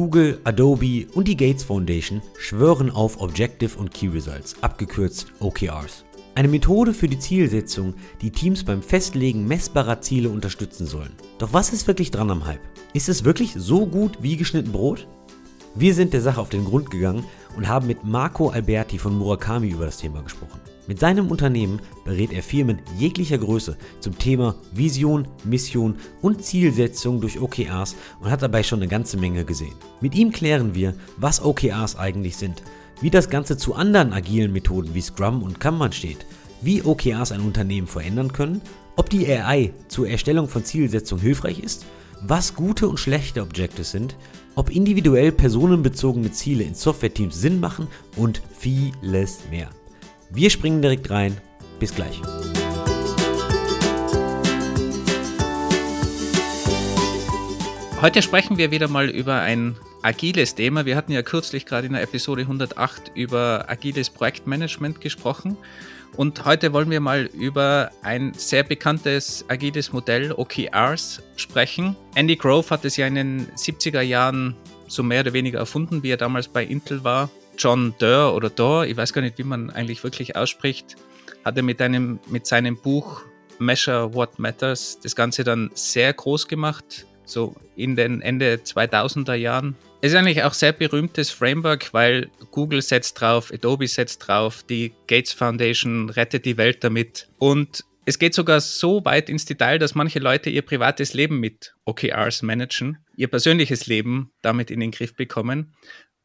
Google, Adobe und die Gates Foundation schwören auf Objective und Key Results, abgekürzt OKRs. Eine Methode für die Zielsetzung, die Teams beim Festlegen messbarer Ziele unterstützen sollen. Doch was ist wirklich dran am Hype? Ist es wirklich so gut wie geschnitten Brot? Wir sind der Sache auf den Grund gegangen und haben mit Marco Alberti von Murakami über das Thema gesprochen. Mit seinem Unternehmen berät er Firmen jeglicher Größe zum Thema Vision, Mission und Zielsetzung durch OKRs und hat dabei schon eine ganze Menge gesehen. Mit ihm klären wir, was OKRs eigentlich sind, wie das Ganze zu anderen agilen Methoden wie Scrum und Kanban steht, wie OKRs ein Unternehmen verändern können, ob die AI zur Erstellung von Zielsetzungen hilfreich ist, was gute und schlechte Objectives sind, ob individuell personenbezogene Ziele in Softwareteams Sinn machen und vieles mehr. Wir springen direkt rein. Bis gleich. Heute sprechen wir wieder mal über ein agiles Thema. Wir hatten ja kürzlich gerade in der Episode 108 über agiles Projektmanagement gesprochen. Und heute wollen wir mal über ein sehr bekanntes agiles Modell, OKRs, sprechen. Andy Grove hat es ja in den 70er Jahren so mehr oder weniger erfunden, wie er damals bei Intel war. John Durr oder Dorr, ich weiß gar nicht, wie man eigentlich wirklich ausspricht, hat er mit, einem, mit seinem Buch Measure What Matters das Ganze dann sehr groß gemacht, so in den Ende 2000er Jahren. Es ist eigentlich auch sehr berühmtes Framework, weil Google setzt drauf, Adobe setzt drauf, die Gates Foundation rettet die Welt damit. Und es geht sogar so weit ins Detail, dass manche Leute ihr privates Leben mit OKRs managen, ihr persönliches Leben damit in den Griff bekommen.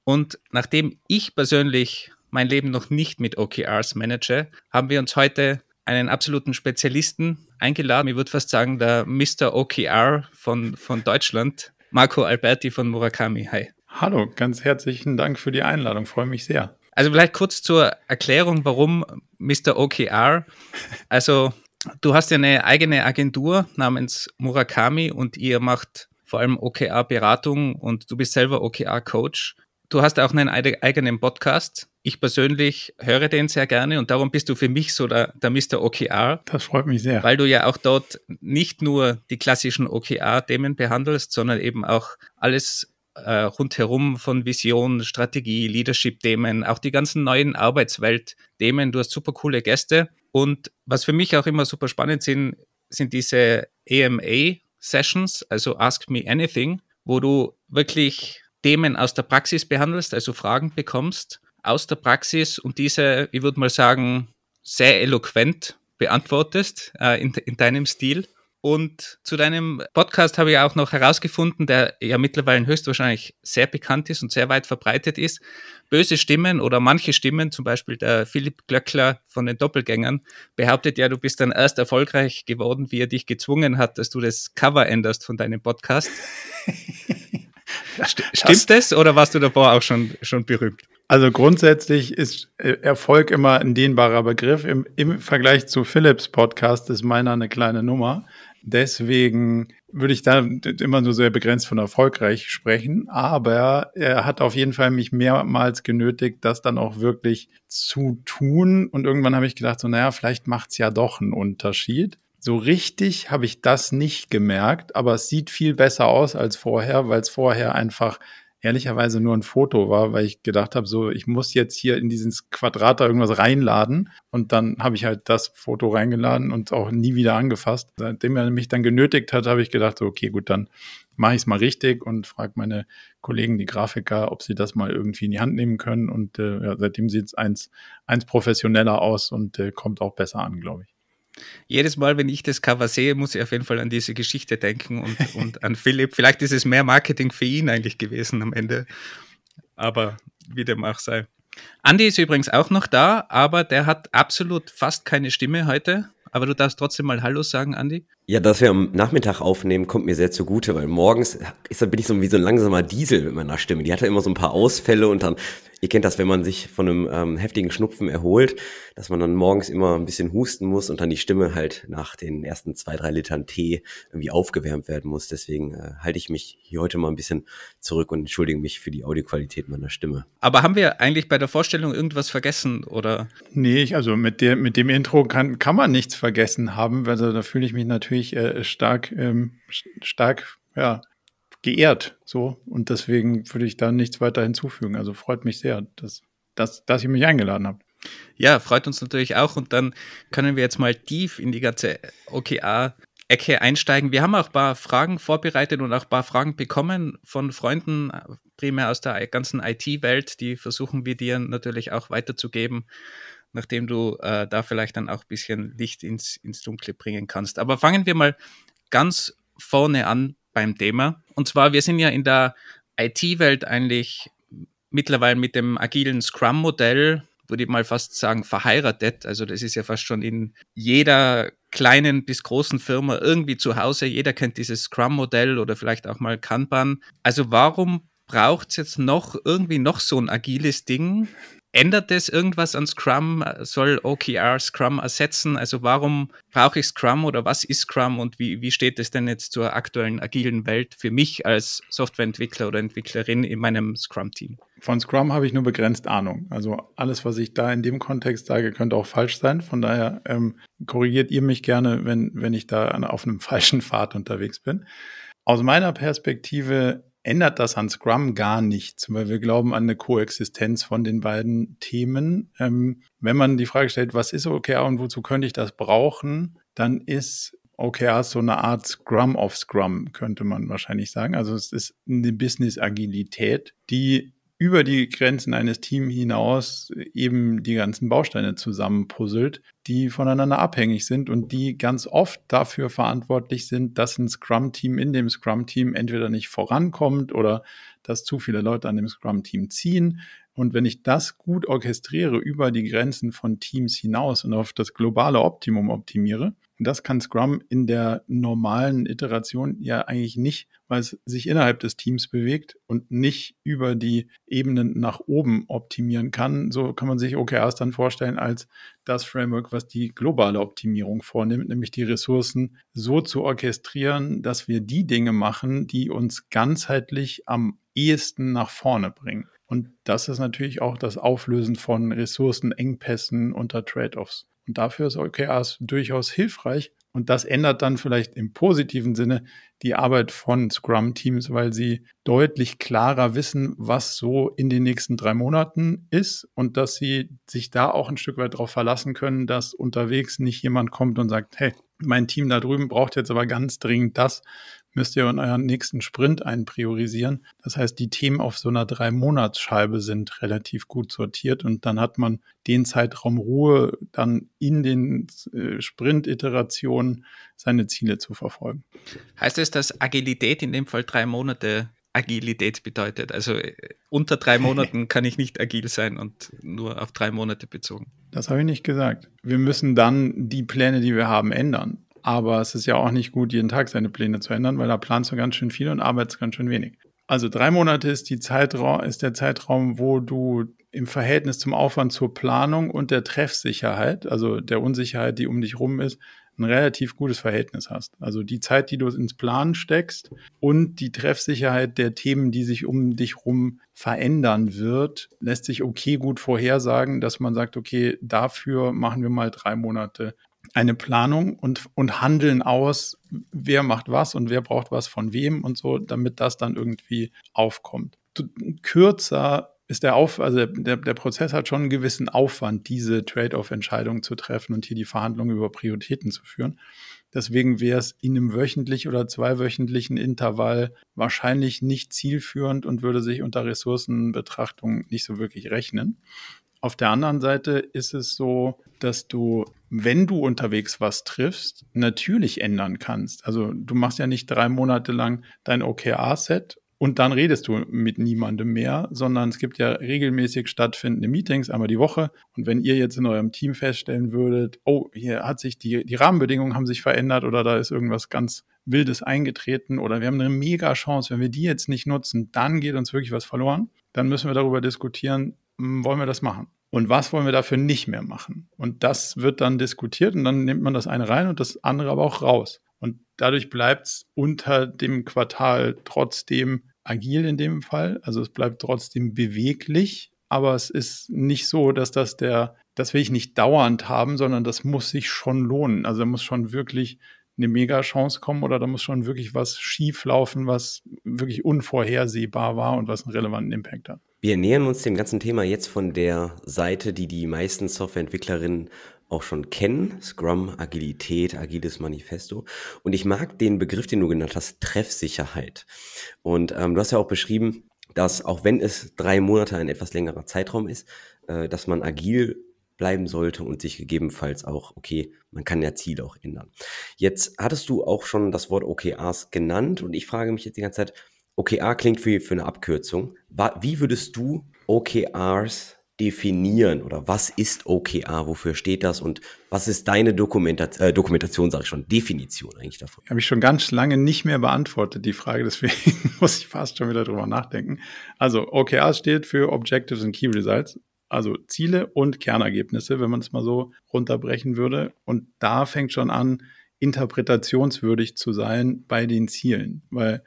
Und nachdem ich persönlich mein Leben noch nicht mit OKRs manage, haben wir uns heute einen absoluten Spezialisten eingeladen. Ich würde fast sagen, der Mr. OKR von, von Deutschland, Marco Alberti von Murakami. Hi. Hallo, ganz herzlichen Dank für die Einladung. Freue mich sehr. Also vielleicht kurz zur Erklärung, warum Mr. OKR. Also du hast ja eine eigene Agentur namens Murakami und ihr macht vor allem OKR-Beratung und du bist selber OKR-Coach. Du hast auch einen eigenen Podcast. Ich persönlich höre den sehr gerne und darum bist du für mich so der, der Mr. OKR. Das freut mich sehr. Weil du ja auch dort nicht nur die klassischen OKR-Themen behandelst, sondern eben auch alles äh, rundherum von Vision, Strategie, Leadership-Themen, auch die ganzen neuen Arbeitswelt-Themen. Du hast super coole Gäste. Und was für mich auch immer super spannend sind, sind diese AMA-Sessions, also Ask Me Anything, wo du wirklich Themen aus der Praxis behandelst, also Fragen bekommst aus der Praxis und diese, ich würde mal sagen, sehr eloquent beantwortest äh, in, in deinem Stil. Und zu deinem Podcast habe ich auch noch herausgefunden, der ja mittlerweile höchstwahrscheinlich sehr bekannt ist und sehr weit verbreitet ist. Böse Stimmen oder manche Stimmen, zum Beispiel der Philipp Glöckler von den Doppelgängern, behauptet ja, du bist dann erst erfolgreich geworden, wie er dich gezwungen hat, dass du das Cover änderst von deinem Podcast. St stimmt das oder warst du davor auch schon, schon berühmt? Also grundsätzlich ist äh, Erfolg immer ein dehnbarer Begriff. Im, Im, Vergleich zu Philips Podcast ist meiner eine kleine Nummer. Deswegen würde ich da immer nur sehr begrenzt von erfolgreich sprechen. Aber er hat auf jeden Fall mich mehrmals genötigt, das dann auch wirklich zu tun. Und irgendwann habe ich gedacht, so, naja, vielleicht macht es ja doch einen Unterschied. So richtig habe ich das nicht gemerkt, aber es sieht viel besser aus als vorher, weil es vorher einfach ehrlicherweise nur ein Foto war, weil ich gedacht habe, so, ich muss jetzt hier in dieses Quadrat da irgendwas reinladen. Und dann habe ich halt das Foto reingeladen und auch nie wieder angefasst. Seitdem er mich dann genötigt hat, habe ich gedacht, so, okay, gut, dann mache ich es mal richtig und frage meine Kollegen, die Grafiker, ob sie das mal irgendwie in die Hand nehmen können. Und äh, ja, seitdem sieht es eins, eins professioneller aus und äh, kommt auch besser an, glaube ich. Jedes Mal, wenn ich das Cover sehe, muss ich auf jeden Fall an diese Geschichte denken und, und an Philipp. Vielleicht ist es mehr Marketing für ihn eigentlich gewesen am Ende. Aber wie dem auch sei. Andy ist übrigens auch noch da, aber der hat absolut fast keine Stimme heute. Aber du darfst trotzdem mal Hallo sagen, Andy. Ja, dass wir am Nachmittag aufnehmen, kommt mir sehr zugute, weil morgens ist, bin ich so wie so ein langsamer Diesel mit meiner Stimme. Die hat ja immer so ein paar Ausfälle und dann Ihr kennt das, wenn man sich von einem ähm, heftigen Schnupfen erholt, dass man dann morgens immer ein bisschen husten muss und dann die Stimme halt nach den ersten zwei, drei Litern Tee irgendwie aufgewärmt werden muss. Deswegen äh, halte ich mich hier heute mal ein bisschen zurück und entschuldige mich für die Audioqualität meiner Stimme. Aber haben wir eigentlich bei der Vorstellung irgendwas vergessen oder? Nee, ich, also mit, der, mit dem Intro kann, kann man nichts vergessen haben. Also da fühle ich mich natürlich äh, stark, ähm, stark, ja, geehrt. So. Und deswegen würde ich da nichts weiter hinzufügen. Also freut mich sehr, dass, dass, dass ihr mich eingeladen habt. Ja, freut uns natürlich auch. Und dann können wir jetzt mal tief in die ganze OKA Ecke einsteigen. Wir haben auch ein paar Fragen vorbereitet und auch ein paar Fragen bekommen von Freunden, primär aus der ganzen IT-Welt. Die versuchen wir dir natürlich auch weiterzugeben, nachdem du äh, da vielleicht dann auch ein bisschen Licht ins, ins Dunkle bringen kannst. Aber fangen wir mal ganz vorne an beim Thema. Und zwar, wir sind ja in der IT-Welt eigentlich mittlerweile mit dem agilen Scrum-Modell würde ich mal fast sagen, verheiratet. Also das ist ja fast schon in jeder kleinen bis großen Firma irgendwie zu Hause. Jeder kennt dieses Scrum-Modell oder vielleicht auch mal Kanban. Also warum braucht es jetzt noch irgendwie noch so ein agiles Ding? Ändert es irgendwas an Scrum? Soll OKR Scrum ersetzen? Also warum brauche ich Scrum oder was ist Scrum und wie, wie steht es denn jetzt zur aktuellen agilen Welt für mich als Softwareentwickler oder Entwicklerin in meinem Scrum-Team? Von Scrum habe ich nur begrenzt Ahnung. Also alles, was ich da in dem Kontext sage, könnte auch falsch sein. Von daher ähm, korrigiert ihr mich gerne, wenn, wenn ich da auf einem falschen Pfad unterwegs bin. Aus meiner Perspektive ändert das an Scrum gar nichts, weil wir glauben an eine Koexistenz von den beiden Themen. Ähm, wenn man die Frage stellt, was ist OKR und wozu könnte ich das brauchen, dann ist OKR so eine Art Scrum of Scrum, könnte man wahrscheinlich sagen. Also es ist eine Business-Agilität, die über die Grenzen eines Teams hinaus eben die ganzen Bausteine zusammenpuzzelt, die voneinander abhängig sind und die ganz oft dafür verantwortlich sind, dass ein Scrum-Team in dem Scrum-Team entweder nicht vorankommt oder dass zu viele Leute an dem Scrum-Team ziehen. Und wenn ich das gut orchestriere über die Grenzen von Teams hinaus und auf das globale Optimum optimiere, das kann Scrum in der normalen Iteration ja eigentlich nicht, weil es sich innerhalb des Teams bewegt und nicht über die Ebenen nach oben optimieren kann. So kann man sich OKRs dann vorstellen als das Framework, was die globale Optimierung vornimmt, nämlich die Ressourcen so zu orchestrieren, dass wir die Dinge machen, die uns ganzheitlich am ehesten nach vorne bringen. Und das ist natürlich auch das Auflösen von Ressourcenengpässen unter Trade-offs. Und dafür ist OKRs durchaus hilfreich. Und das ändert dann vielleicht im positiven Sinne die Arbeit von Scrum-Teams, weil sie deutlich klarer wissen, was so in den nächsten drei Monaten ist und dass sie sich da auch ein Stück weit darauf verlassen können, dass unterwegs nicht jemand kommt und sagt, hey, mein Team da drüben braucht jetzt aber ganz dringend das, müsst ihr in euren nächsten Sprint einpriorisieren. Das heißt, die Themen auf so einer Drei-Monats-Scheibe sind relativ gut sortiert und dann hat man den Zeitraum Ruhe, dann in den äh, Sprint-Iterationen seine Ziele zu verfolgen. Heißt es, dass Agilität in dem Fall drei Monate Agilität bedeutet. Also äh, unter drei Monaten kann ich nicht agil sein und nur auf drei Monate bezogen. Das habe ich nicht gesagt. Wir müssen dann die Pläne, die wir haben, ändern. Aber es ist ja auch nicht gut, jeden Tag seine Pläne zu ändern, weil da planst du ganz schön viel und arbeitest ganz schön wenig. Also drei Monate ist, die Zeitraum, ist der Zeitraum, wo du im Verhältnis zum Aufwand zur Planung und der Treffsicherheit, also der Unsicherheit, die um dich rum ist, ein relativ gutes Verhältnis hast. Also die Zeit, die du ins Planen steckst und die Treffsicherheit der Themen, die sich um dich rum verändern wird, lässt sich okay gut vorhersagen, dass man sagt, okay, dafür machen wir mal drei Monate eine Planung und, und handeln aus, wer macht was und wer braucht was von wem und so, damit das dann irgendwie aufkommt. Kürzer ist der Auf, also der, der Prozess hat schon einen gewissen Aufwand, diese Trade-off-Entscheidungen zu treffen und hier die Verhandlungen über Prioritäten zu führen. Deswegen wäre es in einem wöchentlich oder zweiwöchentlichen Intervall wahrscheinlich nicht zielführend und würde sich unter Ressourcenbetrachtung nicht so wirklich rechnen. Auf der anderen Seite ist es so, dass du, wenn du unterwegs was triffst, natürlich ändern kannst. Also du machst ja nicht drei Monate lang dein OKR-Set und dann redest du mit niemandem mehr, sondern es gibt ja regelmäßig stattfindende Meetings einmal die Woche. Und wenn ihr jetzt in eurem Team feststellen würdet, oh, hier hat sich die, die Rahmenbedingungen haben sich verändert oder da ist irgendwas ganz Wildes eingetreten oder wir haben eine mega Chance, wenn wir die jetzt nicht nutzen, dann geht uns wirklich was verloren. Dann müssen wir darüber diskutieren, hm, wollen wir das machen? Und was wollen wir dafür nicht mehr machen? Und das wird dann diskutiert und dann nimmt man das eine rein und das andere aber auch raus. Und dadurch bleibt es unter dem Quartal trotzdem agil in dem Fall. Also es bleibt trotzdem beweglich, aber es ist nicht so, dass das der, das will ich nicht dauernd haben, sondern das muss sich schon lohnen. Also da muss schon wirklich eine Mega-Chance kommen oder da muss schon wirklich was schief laufen, was wirklich unvorhersehbar war und was einen relevanten Impact hat. Wir nähern uns dem ganzen Thema jetzt von der Seite, die die meisten Softwareentwicklerinnen auch schon kennen. Scrum, Agilität, agiles Manifesto. Und ich mag den Begriff, den du genannt hast, Treffsicherheit. Und ähm, du hast ja auch beschrieben, dass auch wenn es drei Monate ein etwas längerer Zeitraum ist, äh, dass man agil bleiben sollte und sich gegebenenfalls auch, okay, man kann ja Ziele auch ändern. Jetzt hattest du auch schon das Wort OKRs genannt und ich frage mich jetzt die ganze Zeit, OKR klingt für, für eine Abkürzung. Wie würdest du OKRs definieren oder was ist OKR, wofür steht das und was ist deine Dokumentation, äh, Dokumentation sage ich schon, Definition eigentlich davon? Habe ich schon ganz lange nicht mehr beantwortet, die Frage, deswegen muss ich fast schon wieder drüber nachdenken. Also OKR steht für Objectives and Key Results, also Ziele und Kernergebnisse, wenn man es mal so runterbrechen würde. Und da fängt schon an, interpretationswürdig zu sein bei den Zielen, weil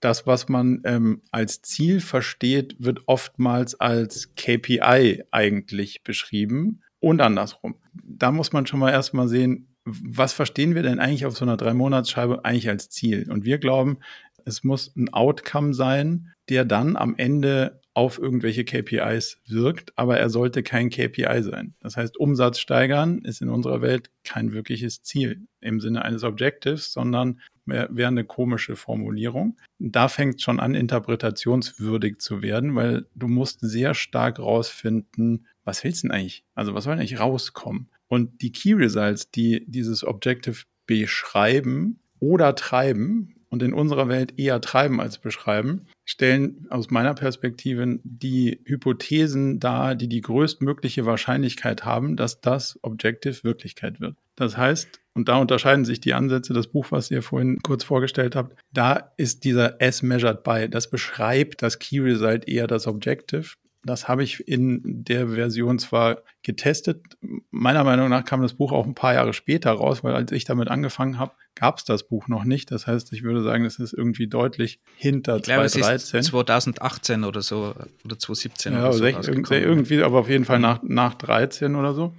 das, was man ähm, als Ziel versteht, wird oftmals als KPI eigentlich beschrieben und andersrum. Da muss man schon mal erstmal sehen, was verstehen wir denn eigentlich auf so einer Drei-Monats-Scheibe eigentlich als Ziel? Und wir glauben, es muss ein Outcome sein, der dann am Ende auf irgendwelche KPIs wirkt, aber er sollte kein KPI sein. Das heißt, Umsatz steigern ist in unserer Welt kein wirkliches Ziel im Sinne eines Objectives, sondern wäre eine komische Formulierung. Da fängt schon an, interpretationswürdig zu werden, weil du musst sehr stark rausfinden, was willst du denn eigentlich? Also was soll denn eigentlich rauskommen? Und die Key Results, die dieses Objective beschreiben oder treiben, und in unserer Welt eher treiben als beschreiben, stellen aus meiner Perspektive die Hypothesen dar, die die größtmögliche Wahrscheinlichkeit haben, dass das Objective Wirklichkeit wird. Das heißt, und da unterscheiden sich die Ansätze, das Buch, was ihr vorhin kurz vorgestellt habt, da ist dieser S measured by, das beschreibt das Key Result eher das Objective. Das habe ich in der Version zwar getestet. Meiner Meinung nach kam das Buch auch ein paar Jahre später raus, weil als ich damit angefangen habe, gab es das Buch noch nicht. Das heißt, ich würde sagen, es ist irgendwie deutlich hinter ich glaube, 2013. 2018 oder so oder 2017 ja, oder so. Irgendwie, irgendwie, aber auf jeden Fall nach, nach 13 oder so.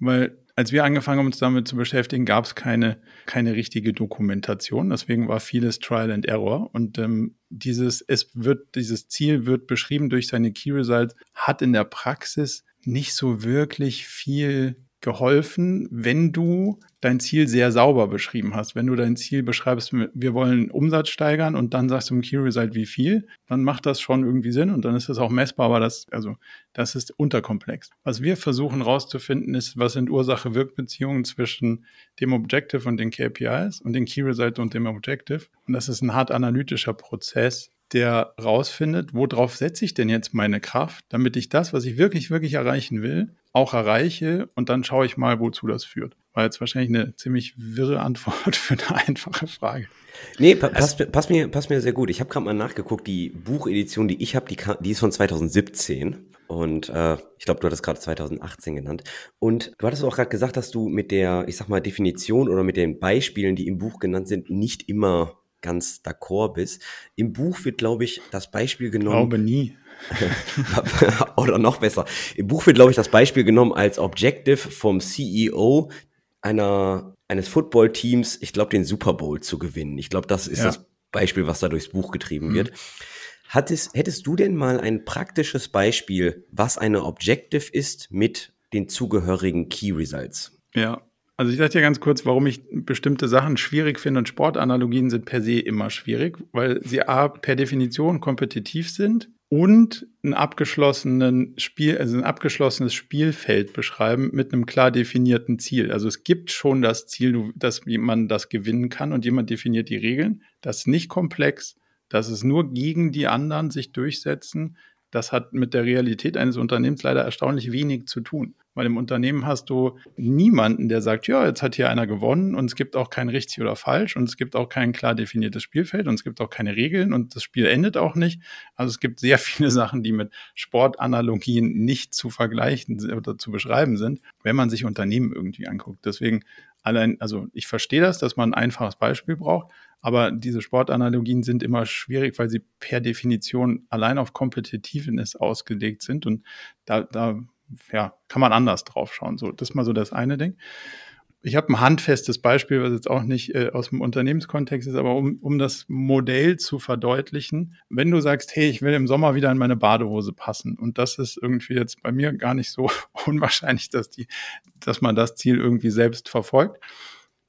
Weil als wir angefangen haben, uns damit zu beschäftigen, gab es keine, keine richtige Dokumentation. Deswegen war vieles Trial and Error. Und ähm, dieses, es wird, dieses Ziel wird beschrieben durch seine Key Results, hat in der Praxis nicht so wirklich viel geholfen, wenn du dein Ziel sehr sauber beschrieben hast. Wenn du dein Ziel beschreibst, wir wollen Umsatz steigern und dann sagst du im Key Result wie viel, dann macht das schon irgendwie Sinn und dann ist das auch messbar, aber das, also, das ist unterkomplex. Was wir versuchen rauszufinden ist, was sind Ursache-Wirkbeziehungen zwischen dem Objective und den KPIs und den Key Result und dem Objective. Und das ist ein hart analytischer Prozess, der rausfindet, worauf setze ich denn jetzt meine Kraft, damit ich das, was ich wirklich, wirklich erreichen will, auch erreiche und dann schaue ich mal, wozu das führt. War jetzt wahrscheinlich eine ziemlich wirre Antwort für eine einfache Frage. Nee, pa passt, passt, mir, passt mir sehr gut. Ich habe gerade mal nachgeguckt, die Buchedition, die ich habe, die, die ist von 2017. Und äh, ich glaube, du hattest gerade 2018 genannt. Und du hattest auch gerade gesagt, dass du mit der, ich sag mal, Definition oder mit den Beispielen, die im Buch genannt sind, nicht immer ganz d'accord bist. Im Buch wird, glaube ich, das Beispiel genommen. Ich glaube nie. Oder noch besser. Im Buch wird, glaube ich, das Beispiel genommen als Objective vom CEO einer, eines Footballteams, ich glaube, den Super Bowl zu gewinnen. Ich glaube, das ist ja. das Beispiel, was da durchs Buch getrieben mhm. wird. Hattest, hättest du denn mal ein praktisches Beispiel, was eine Objective ist mit den zugehörigen Key Results? Ja, also ich sage dir ganz kurz, warum ich bestimmte Sachen schwierig finde und Sportanalogien sind per se immer schwierig, weil sie a per Definition kompetitiv sind und ein abgeschlossenen Spiel, also ein abgeschlossenes Spielfeld beschreiben mit einem klar definierten Ziel. Also es gibt schon das Ziel, dass man das gewinnen kann und jemand definiert die Regeln. Das ist nicht komplex, das ist nur gegen die anderen sich durchsetzen. Das hat mit der Realität eines Unternehmens leider erstaunlich wenig zu tun. Weil im Unternehmen hast du niemanden, der sagt, ja, jetzt hat hier einer gewonnen und es gibt auch kein richtig oder falsch und es gibt auch kein klar definiertes Spielfeld und es gibt auch keine Regeln und das Spiel endet auch nicht. Also es gibt sehr viele Sachen, die mit Sportanalogien nicht zu vergleichen oder zu beschreiben sind, wenn man sich Unternehmen irgendwie anguckt. Deswegen allein, also ich verstehe das, dass man ein einfaches Beispiel braucht, aber diese Sportanalogien sind immer schwierig, weil sie per Definition allein auf Competitiveness ausgelegt sind und da, da ja, kann man anders drauf schauen. So, das ist mal so das eine Ding. Ich habe ein handfestes Beispiel, was jetzt auch nicht äh, aus dem Unternehmenskontext ist, aber um, um das Modell zu verdeutlichen, wenn du sagst, hey, ich will im Sommer wieder in meine Badehose passen und das ist irgendwie jetzt bei mir gar nicht so unwahrscheinlich, dass die, dass man das Ziel irgendwie selbst verfolgt,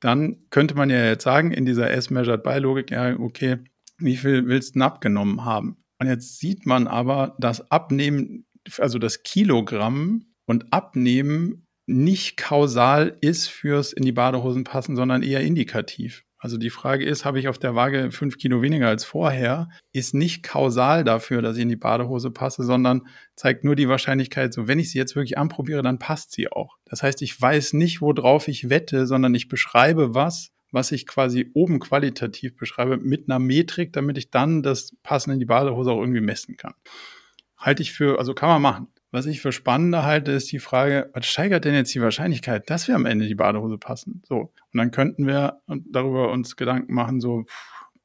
dann könnte man ja jetzt sagen, in dieser S-Measured-By-Logik, ja, okay, wie viel willst du denn abgenommen haben? Und jetzt sieht man aber, dass Abnehmen, also das Kilogramm und Abnehmen nicht kausal ist fürs in die Badehosen passen, sondern eher indikativ. Also die Frage ist, habe ich auf der Waage fünf Kilo weniger als vorher, ist nicht kausal dafür, dass ich in die Badehose passe, sondern zeigt nur die Wahrscheinlichkeit, so wenn ich sie jetzt wirklich anprobiere, dann passt sie auch. Das heißt, ich weiß nicht, worauf ich wette, sondern ich beschreibe was, was ich quasi oben qualitativ beschreibe, mit einer Metrik, damit ich dann das Passen in die Badehose auch irgendwie messen kann. Halte ich für, also kann man machen. Was ich für spannender halte, ist die Frage, was steigert denn jetzt die Wahrscheinlichkeit, dass wir am Ende die Badehose passen? So. Und dann könnten wir darüber uns Gedanken machen, so,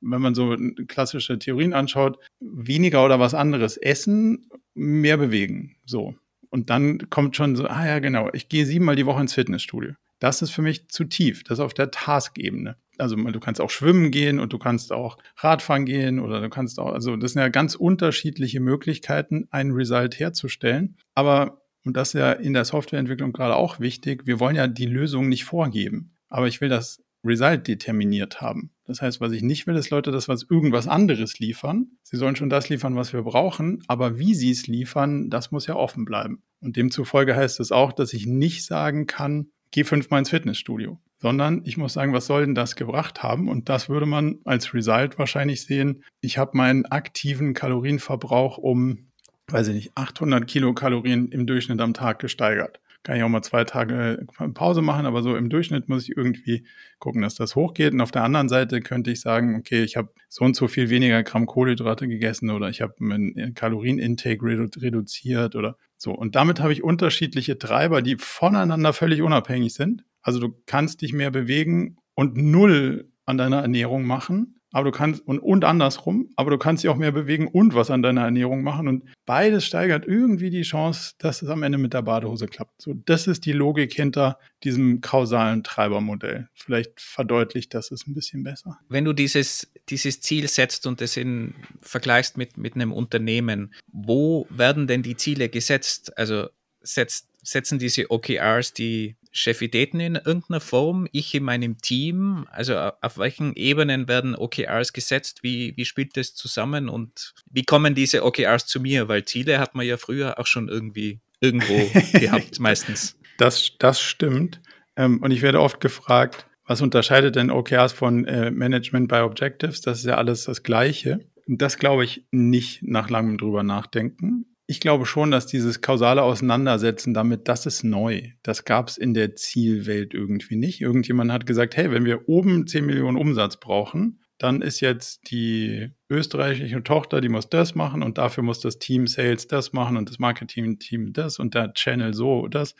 wenn man so klassische Theorien anschaut, weniger oder was anderes essen, mehr bewegen. So. Und dann kommt schon so, ah ja, genau, ich gehe siebenmal die Woche ins Fitnessstudio. Das ist für mich zu tief. Das ist auf der Task-Ebene. Also du kannst auch schwimmen gehen und du kannst auch Radfahren gehen oder du kannst auch, also das sind ja ganz unterschiedliche Möglichkeiten, einen Result herzustellen. Aber, und das ist ja in der Softwareentwicklung gerade auch wichtig, wir wollen ja die Lösung nicht vorgeben. Aber ich will das Result determiniert haben. Das heißt, was ich nicht will, ist Leute, dass was irgendwas anderes liefern. Sie sollen schon das liefern, was wir brauchen, aber wie sie es liefern, das muss ja offen bleiben. Und demzufolge heißt es auch, dass ich nicht sagen kann, geh fünfmal ins Fitnessstudio, sondern ich muss sagen, was soll denn das gebracht haben? Und das würde man als Result wahrscheinlich sehen. Ich habe meinen aktiven Kalorienverbrauch um, weiß ich nicht, 800 Kilokalorien im Durchschnitt am Tag gesteigert. Kann ich auch mal zwei Tage äh, Pause machen, aber so im Durchschnitt muss ich irgendwie gucken, dass das hochgeht. Und auf der anderen Seite könnte ich sagen, okay, ich habe so und so viel weniger Gramm Kohlenhydrate gegessen oder ich habe meinen Kalorienintake reduziert oder so, und damit habe ich unterschiedliche Treiber, die voneinander völlig unabhängig sind. Also du kannst dich mehr bewegen und null an deiner Ernährung machen aber du kannst und, und andersrum, aber du kannst dich auch mehr bewegen und was an deiner Ernährung machen und beides steigert irgendwie die Chance, dass es am Ende mit der Badehose klappt. So, das ist die Logik hinter diesem kausalen Treibermodell. Vielleicht verdeutlicht das es ein bisschen besser. Wenn du dieses, dieses Ziel setzt und es in, vergleichst mit, mit einem Unternehmen, wo werden denn die Ziele gesetzt? Also setzt, setzen diese OKRs die Chefidäten in irgendeiner Form, ich in meinem Team, also auf welchen Ebenen werden OKRs gesetzt, wie, wie spielt das zusammen und wie kommen diese OKRs zu mir, weil Ziele hat man ja früher auch schon irgendwie irgendwo gehabt, meistens. Das, das stimmt. Ähm, und ich werde oft gefragt, was unterscheidet denn OKRs von äh, Management by Objectives? Das ist ja alles das Gleiche. Das glaube ich nicht nach langem drüber nachdenken ich glaube schon, dass dieses kausale Auseinandersetzen damit, das ist neu. Das gab es in der Zielwelt irgendwie nicht. Irgendjemand hat gesagt, hey, wenn wir oben 10 Millionen Umsatz brauchen, dann ist jetzt die österreichische Tochter, die muss das machen und dafür muss das Team Sales das machen und das Marketing-Team das und der Channel so das.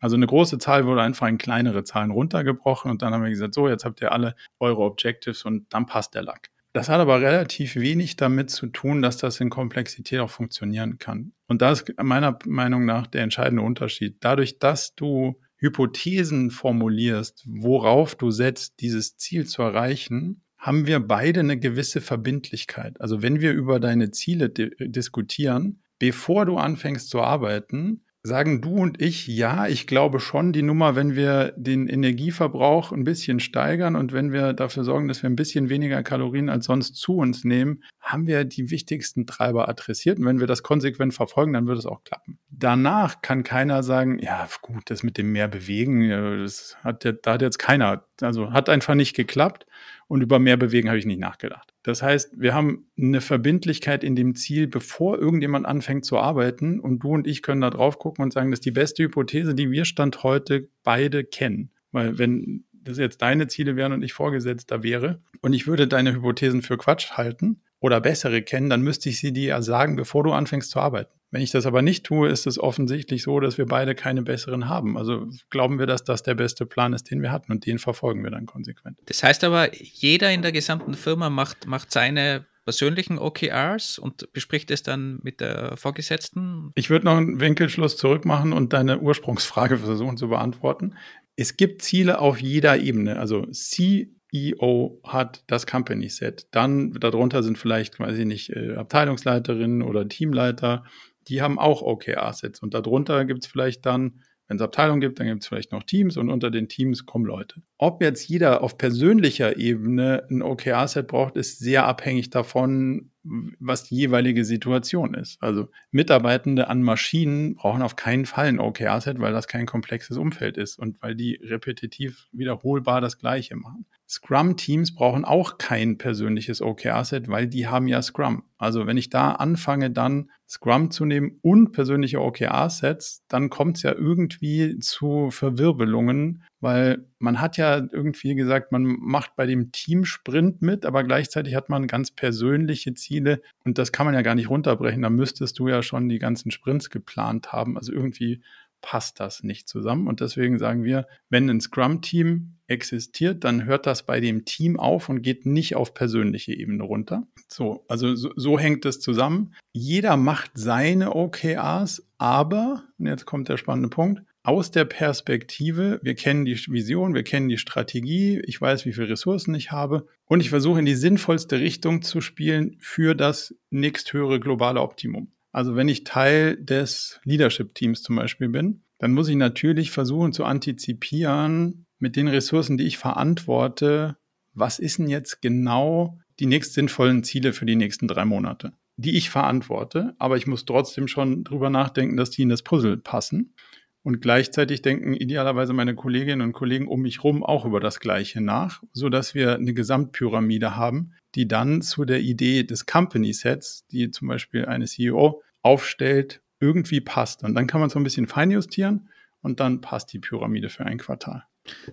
Also eine große Zahl wurde einfach in kleinere Zahlen runtergebrochen und dann haben wir gesagt, so, jetzt habt ihr alle eure Objectives und dann passt der Lack. Das hat aber relativ wenig damit zu tun, dass das in Komplexität auch funktionieren kann. Und da ist meiner Meinung nach der entscheidende Unterschied. Dadurch, dass du Hypothesen formulierst, worauf du setzt, dieses Ziel zu erreichen, haben wir beide eine gewisse Verbindlichkeit. Also wenn wir über deine Ziele diskutieren, bevor du anfängst zu arbeiten, sagen du und ich, ja, ich glaube schon, die Nummer, wenn wir den Energieverbrauch ein bisschen steigern und wenn wir dafür sorgen, dass wir ein bisschen weniger Kalorien als sonst zu uns nehmen, haben wir die wichtigsten Treiber adressiert. Und wenn wir das konsequent verfolgen, dann wird es auch klappen. Danach kann keiner sagen, ja, gut, das mit dem mehr bewegen, das hat, da hat jetzt keiner, also hat einfach nicht geklappt und über mehr bewegen habe ich nicht nachgedacht. Das heißt, wir haben eine Verbindlichkeit in dem Ziel, bevor irgendjemand anfängt zu arbeiten und du und ich können da drauf gucken und sagen, das ist die beste Hypothese, die wir Stand heute beide kennen. Weil wenn das jetzt deine Ziele wären und ich Vorgesetzter wäre und ich würde deine Hypothesen für Quatsch halten oder bessere kennen, dann müsste ich sie dir sagen, bevor du anfängst zu arbeiten. Wenn ich das aber nicht tue, ist es offensichtlich so, dass wir beide keine besseren haben. Also glauben wir, dass das der beste Plan ist, den wir hatten und den verfolgen wir dann konsequent. Das heißt aber, jeder in der gesamten Firma macht, macht seine persönlichen OKRs und bespricht es dann mit der Vorgesetzten? Ich würde noch einen Winkelschluss zurück machen und deine Ursprungsfrage versuchen zu beantworten. es gibt Ziele auf jeder Ebene. Also CEO hat das Company Set. Dann darunter sind vielleicht, weiß ich nicht, äh, Abteilungsleiterinnen oder Teamleiter. Die haben auch OKR-Sets. Und darunter gibt es vielleicht dann wenn es Abteilungen gibt, dann gibt es vielleicht noch Teams und unter den Teams kommen Leute. Ob jetzt jeder auf persönlicher Ebene ein OKR-Set braucht, ist sehr abhängig davon, was die jeweilige Situation ist. Also Mitarbeitende an Maschinen brauchen auf keinen Fall ein OKR-Set, weil das kein komplexes Umfeld ist und weil die repetitiv wiederholbar das Gleiche machen. Scrum-Teams brauchen auch kein persönliches OKR-Set, weil die haben ja Scrum. Also wenn ich da anfange, dann Scrum zu nehmen und persönliche OKR-Sets, dann kommt es ja irgendwie zu Verwirbelungen, weil man hat ja irgendwie gesagt, man macht bei dem Team-Sprint mit, aber gleichzeitig hat man ganz persönliche Ziele und das kann man ja gar nicht runterbrechen. Da müsstest du ja schon die ganzen Sprints geplant haben. Also irgendwie passt das nicht zusammen. Und deswegen sagen wir, wenn ein Scrum-Team existiert, dann hört das bei dem Team auf und geht nicht auf persönliche Ebene runter. So, also so, so hängt es zusammen. Jeder macht seine OKRs, aber, und jetzt kommt der spannende Punkt, aus der Perspektive, wir kennen die Vision, wir kennen die Strategie, ich weiß, wie viele Ressourcen ich habe und ich versuche in die sinnvollste Richtung zu spielen für das nächsthöhere globale Optimum. Also wenn ich Teil des Leadership-Teams zum Beispiel bin, dann muss ich natürlich versuchen zu antizipieren mit den Ressourcen, die ich verantworte, was ist denn jetzt genau die nächst sinnvollen Ziele für die nächsten drei Monate, die ich verantworte, aber ich muss trotzdem schon drüber nachdenken, dass die in das Puzzle passen. Und gleichzeitig denken idealerweise meine Kolleginnen und Kollegen um mich herum auch über das Gleiche nach, so dass wir eine Gesamtpyramide haben, die dann zu der Idee des Company Sets, die zum Beispiel eine CEO aufstellt, irgendwie passt. Und dann kann man so ein bisschen feinjustieren und dann passt die Pyramide für ein Quartal.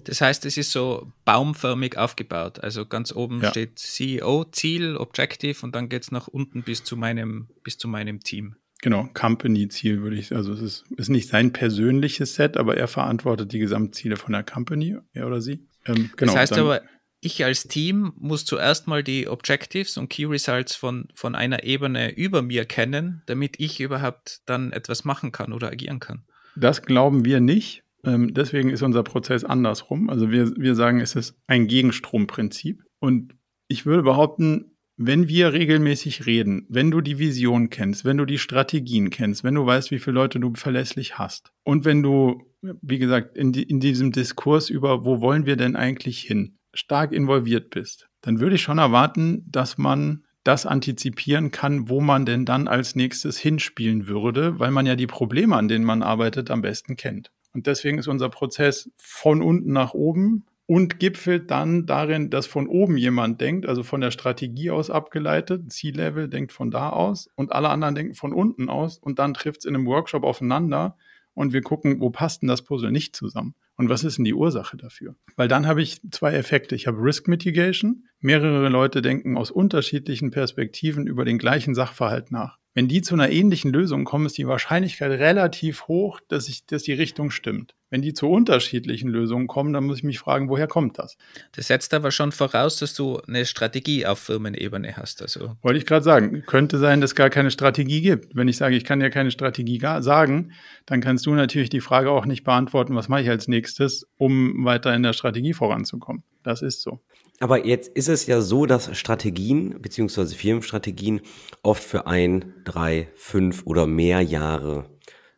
Das heißt, es ist so baumförmig aufgebaut. Also ganz oben ja. steht CEO, Ziel, Objective und dann geht es nach unten bis zu meinem, bis zu meinem Team. Genau, Company-Ziel würde ich, also es ist, ist nicht sein persönliches Set, aber er verantwortet die Gesamtziele von der Company, er oder sie. Ähm, genau, das heißt aber, ich als Team muss zuerst mal die Objectives und Key Results von, von einer Ebene über mir kennen, damit ich überhaupt dann etwas machen kann oder agieren kann. Das glauben wir nicht. Ähm, deswegen ist unser Prozess andersrum. Also wir, wir sagen, es ist ein Gegenstromprinzip. Und ich würde behaupten, wenn wir regelmäßig reden, wenn du die Vision kennst, wenn du die Strategien kennst, wenn du weißt, wie viele Leute du verlässlich hast und wenn du, wie gesagt, in, die, in diesem Diskurs über, wo wollen wir denn eigentlich hin, stark involviert bist, dann würde ich schon erwarten, dass man das antizipieren kann, wo man denn dann als nächstes hinspielen würde, weil man ja die Probleme, an denen man arbeitet, am besten kennt. Und deswegen ist unser Prozess von unten nach oben und gipfelt dann darin, dass von oben jemand denkt, also von der Strategie aus abgeleitet, C-Level denkt von da aus und alle anderen denken von unten aus und dann trifft es in einem Workshop aufeinander und wir gucken, wo passt denn das Puzzle nicht zusammen und was ist denn die Ursache dafür? Weil dann habe ich zwei Effekte. Ich habe Risk Mitigation. Mehrere Leute denken aus unterschiedlichen Perspektiven über den gleichen Sachverhalt nach. Wenn die zu einer ähnlichen Lösung kommen, ist die Wahrscheinlichkeit relativ hoch, dass, ich, dass die Richtung stimmt. Wenn die zu unterschiedlichen Lösungen kommen, dann muss ich mich fragen, woher kommt das? Das setzt aber schon voraus, dass du eine Strategie auf Firmenebene hast. Also. Wollte ich gerade sagen. Könnte sein, dass es gar keine Strategie gibt. Wenn ich sage, ich kann ja keine Strategie sagen, dann kannst du natürlich die Frage auch nicht beantworten, was mache ich als nächstes, um weiter in der Strategie voranzukommen. Das ist so. Aber jetzt ist es ja so, dass Strategien beziehungsweise Firmenstrategien oft für ein, drei, fünf oder mehr Jahre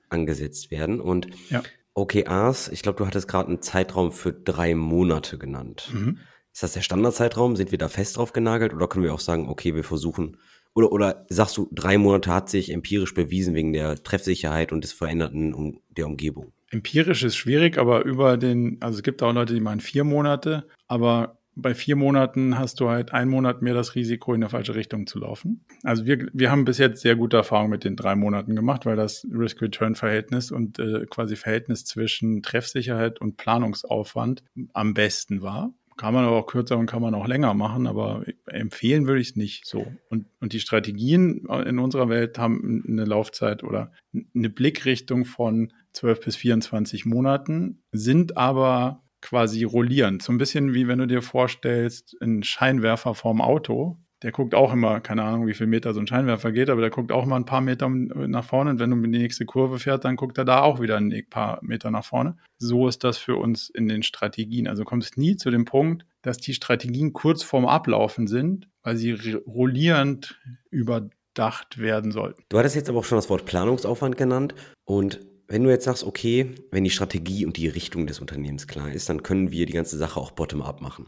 angesetzt werden. Und ja. OKRs, ich glaube, du hattest gerade einen Zeitraum für drei Monate genannt. Mhm. Ist das der Standardzeitraum? Sind wir da fest drauf genagelt oder können wir auch sagen, okay, wir versuchen oder, oder sagst du, drei Monate hat sich empirisch bewiesen wegen der Treffsicherheit und des Veränderten um, der Umgebung? Empirisch ist schwierig, aber über den, also es gibt auch Leute, die meinen vier Monate, aber bei vier Monaten hast du halt einen Monat mehr das Risiko, in der falsche Richtung zu laufen. Also wir, wir haben bis jetzt sehr gute Erfahrungen mit den drei Monaten gemacht, weil das Risk-Return-Verhältnis und äh, quasi Verhältnis zwischen Treffsicherheit und Planungsaufwand am besten war. Kann man aber auch kürzer und kann man auch länger machen, aber empfehlen würde ich es nicht so. Und, und die Strategien in unserer Welt haben eine Laufzeit oder eine Blickrichtung von 12 bis 24 Monaten, sind aber quasi rollierend. So ein bisschen wie wenn du dir vorstellst, ein Scheinwerfer vorm Auto. der guckt auch immer, keine Ahnung, wie viel Meter so ein Scheinwerfer geht, aber der guckt auch mal ein paar Meter nach vorne und wenn du in die nächste Kurve fährt, dann guckt er da auch wieder ein paar Meter nach vorne. So ist das für uns in den Strategien. Also kommst nie zu dem Punkt, dass die Strategien kurz vorm Ablaufen sind, weil sie rollierend überdacht werden sollten. Du hattest jetzt aber auch schon das Wort Planungsaufwand genannt und wenn du jetzt sagst, okay, wenn die Strategie und die Richtung des Unternehmens klar ist, dann können wir die ganze Sache auch bottom-up machen.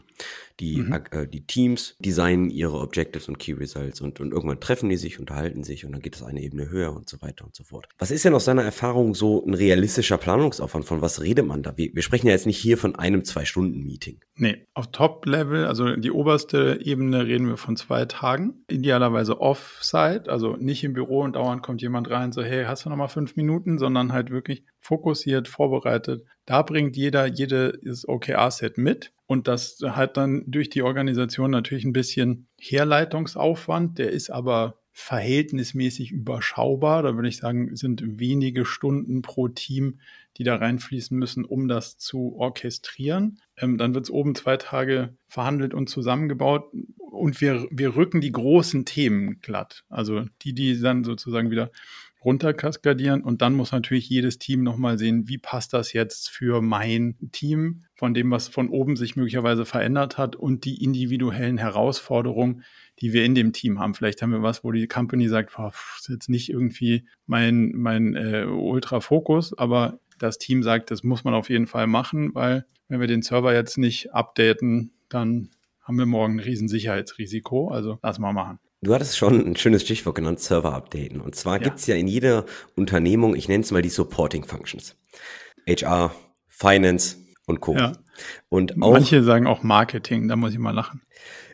Die, mhm. äh, die Teams designen ihre Objectives und Key Results und, und irgendwann treffen die sich, unterhalten sich und dann geht das eine Ebene höher und so weiter und so fort. Was ist denn aus deiner Erfahrung so ein realistischer Planungsaufwand? Von was redet man da? Wir, wir sprechen ja jetzt nicht hier von einem Zwei-Stunden-Meeting. Nee, auf Top-Level, also die oberste Ebene reden wir von zwei Tagen. Idealerweise off-site, also nicht im Büro und dauernd kommt jemand rein so, hey, hast du noch mal fünf Minuten, sondern halt wirklich fokussiert, vorbereitet. Da bringt jeder jedes OKR-Set mit und das hat dann durch die Organisation natürlich ein bisschen Herleitungsaufwand. Der ist aber verhältnismäßig überschaubar. Da würde ich sagen, sind wenige Stunden pro Team, die da reinfließen müssen, um das zu orchestrieren. Ähm, dann wird es oben zwei Tage verhandelt und zusammengebaut und wir, wir rücken die großen Themen glatt. Also die, die dann sozusagen wieder runterkaskadieren und dann muss natürlich jedes Team nochmal sehen, wie passt das jetzt für mein Team von dem, was von oben sich möglicherweise verändert hat und die individuellen Herausforderungen, die wir in dem Team haben. Vielleicht haben wir was, wo die Company sagt, boah, ist jetzt nicht irgendwie mein, mein äh, Ultra-Fokus, aber das Team sagt, das muss man auf jeden Fall machen, weil wenn wir den Server jetzt nicht updaten, dann haben wir morgen ein Riesensicherheitsrisiko. Also lass mal machen. Du hattest schon ein schönes Stichwort genannt, Server updaten. Und zwar ja. gibt's ja in jeder Unternehmung, ich nenne es mal die Supporting Functions. HR, Finance und Co. Ja. Und auch, Manche sagen auch Marketing, da muss ich mal lachen.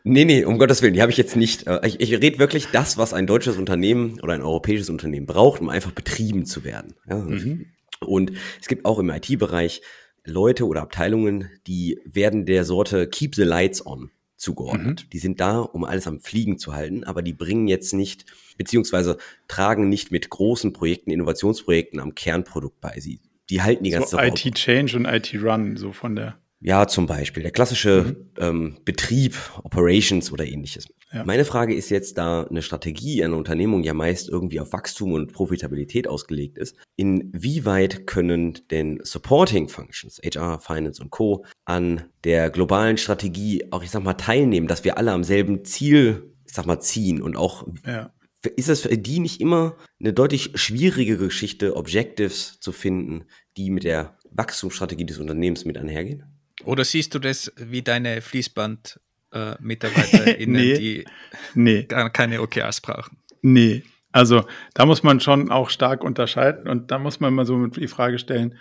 Nee, nee, um Gottes Willen, die habe ich jetzt nicht. Äh, ich, ich rede wirklich das, was ein deutsches Unternehmen oder ein europäisches Unternehmen braucht, um einfach betrieben zu werden. Ja, mhm. Und es gibt auch im IT-Bereich Leute oder Abteilungen, die werden der Sorte Keep the Lights on zugeordnet. Mhm. Die sind da, um alles am Fliegen zu halten, aber die bringen jetzt nicht, beziehungsweise tragen nicht mit großen Projekten, Innovationsprojekten am Kernprodukt bei. Sie, die halten die ganze so IT-Change und IT-Run, so von der. Ja, zum Beispiel. Der klassische mhm. ähm, Betrieb, Operations oder ähnliches. Ja. Meine Frage ist jetzt, da eine Strategie einer Unternehmung ja meist irgendwie auf Wachstum und Profitabilität ausgelegt ist, inwieweit können denn Supporting Functions, HR, Finance und Co. an der globalen Strategie auch, ich sag mal, teilnehmen, dass wir alle am selben Ziel, ich sag mal, ziehen und auch ja. Ist es für die nicht immer eine deutlich schwierige Geschichte, Objectives zu finden, die mit der Wachstumsstrategie des Unternehmens mit einhergehen? Oder siehst du das wie deine Fließband äh, nee, die nee. keine OKRs brauchen. Nee, also da muss man schon auch stark unterscheiden und da muss man mal so die Frage stellen,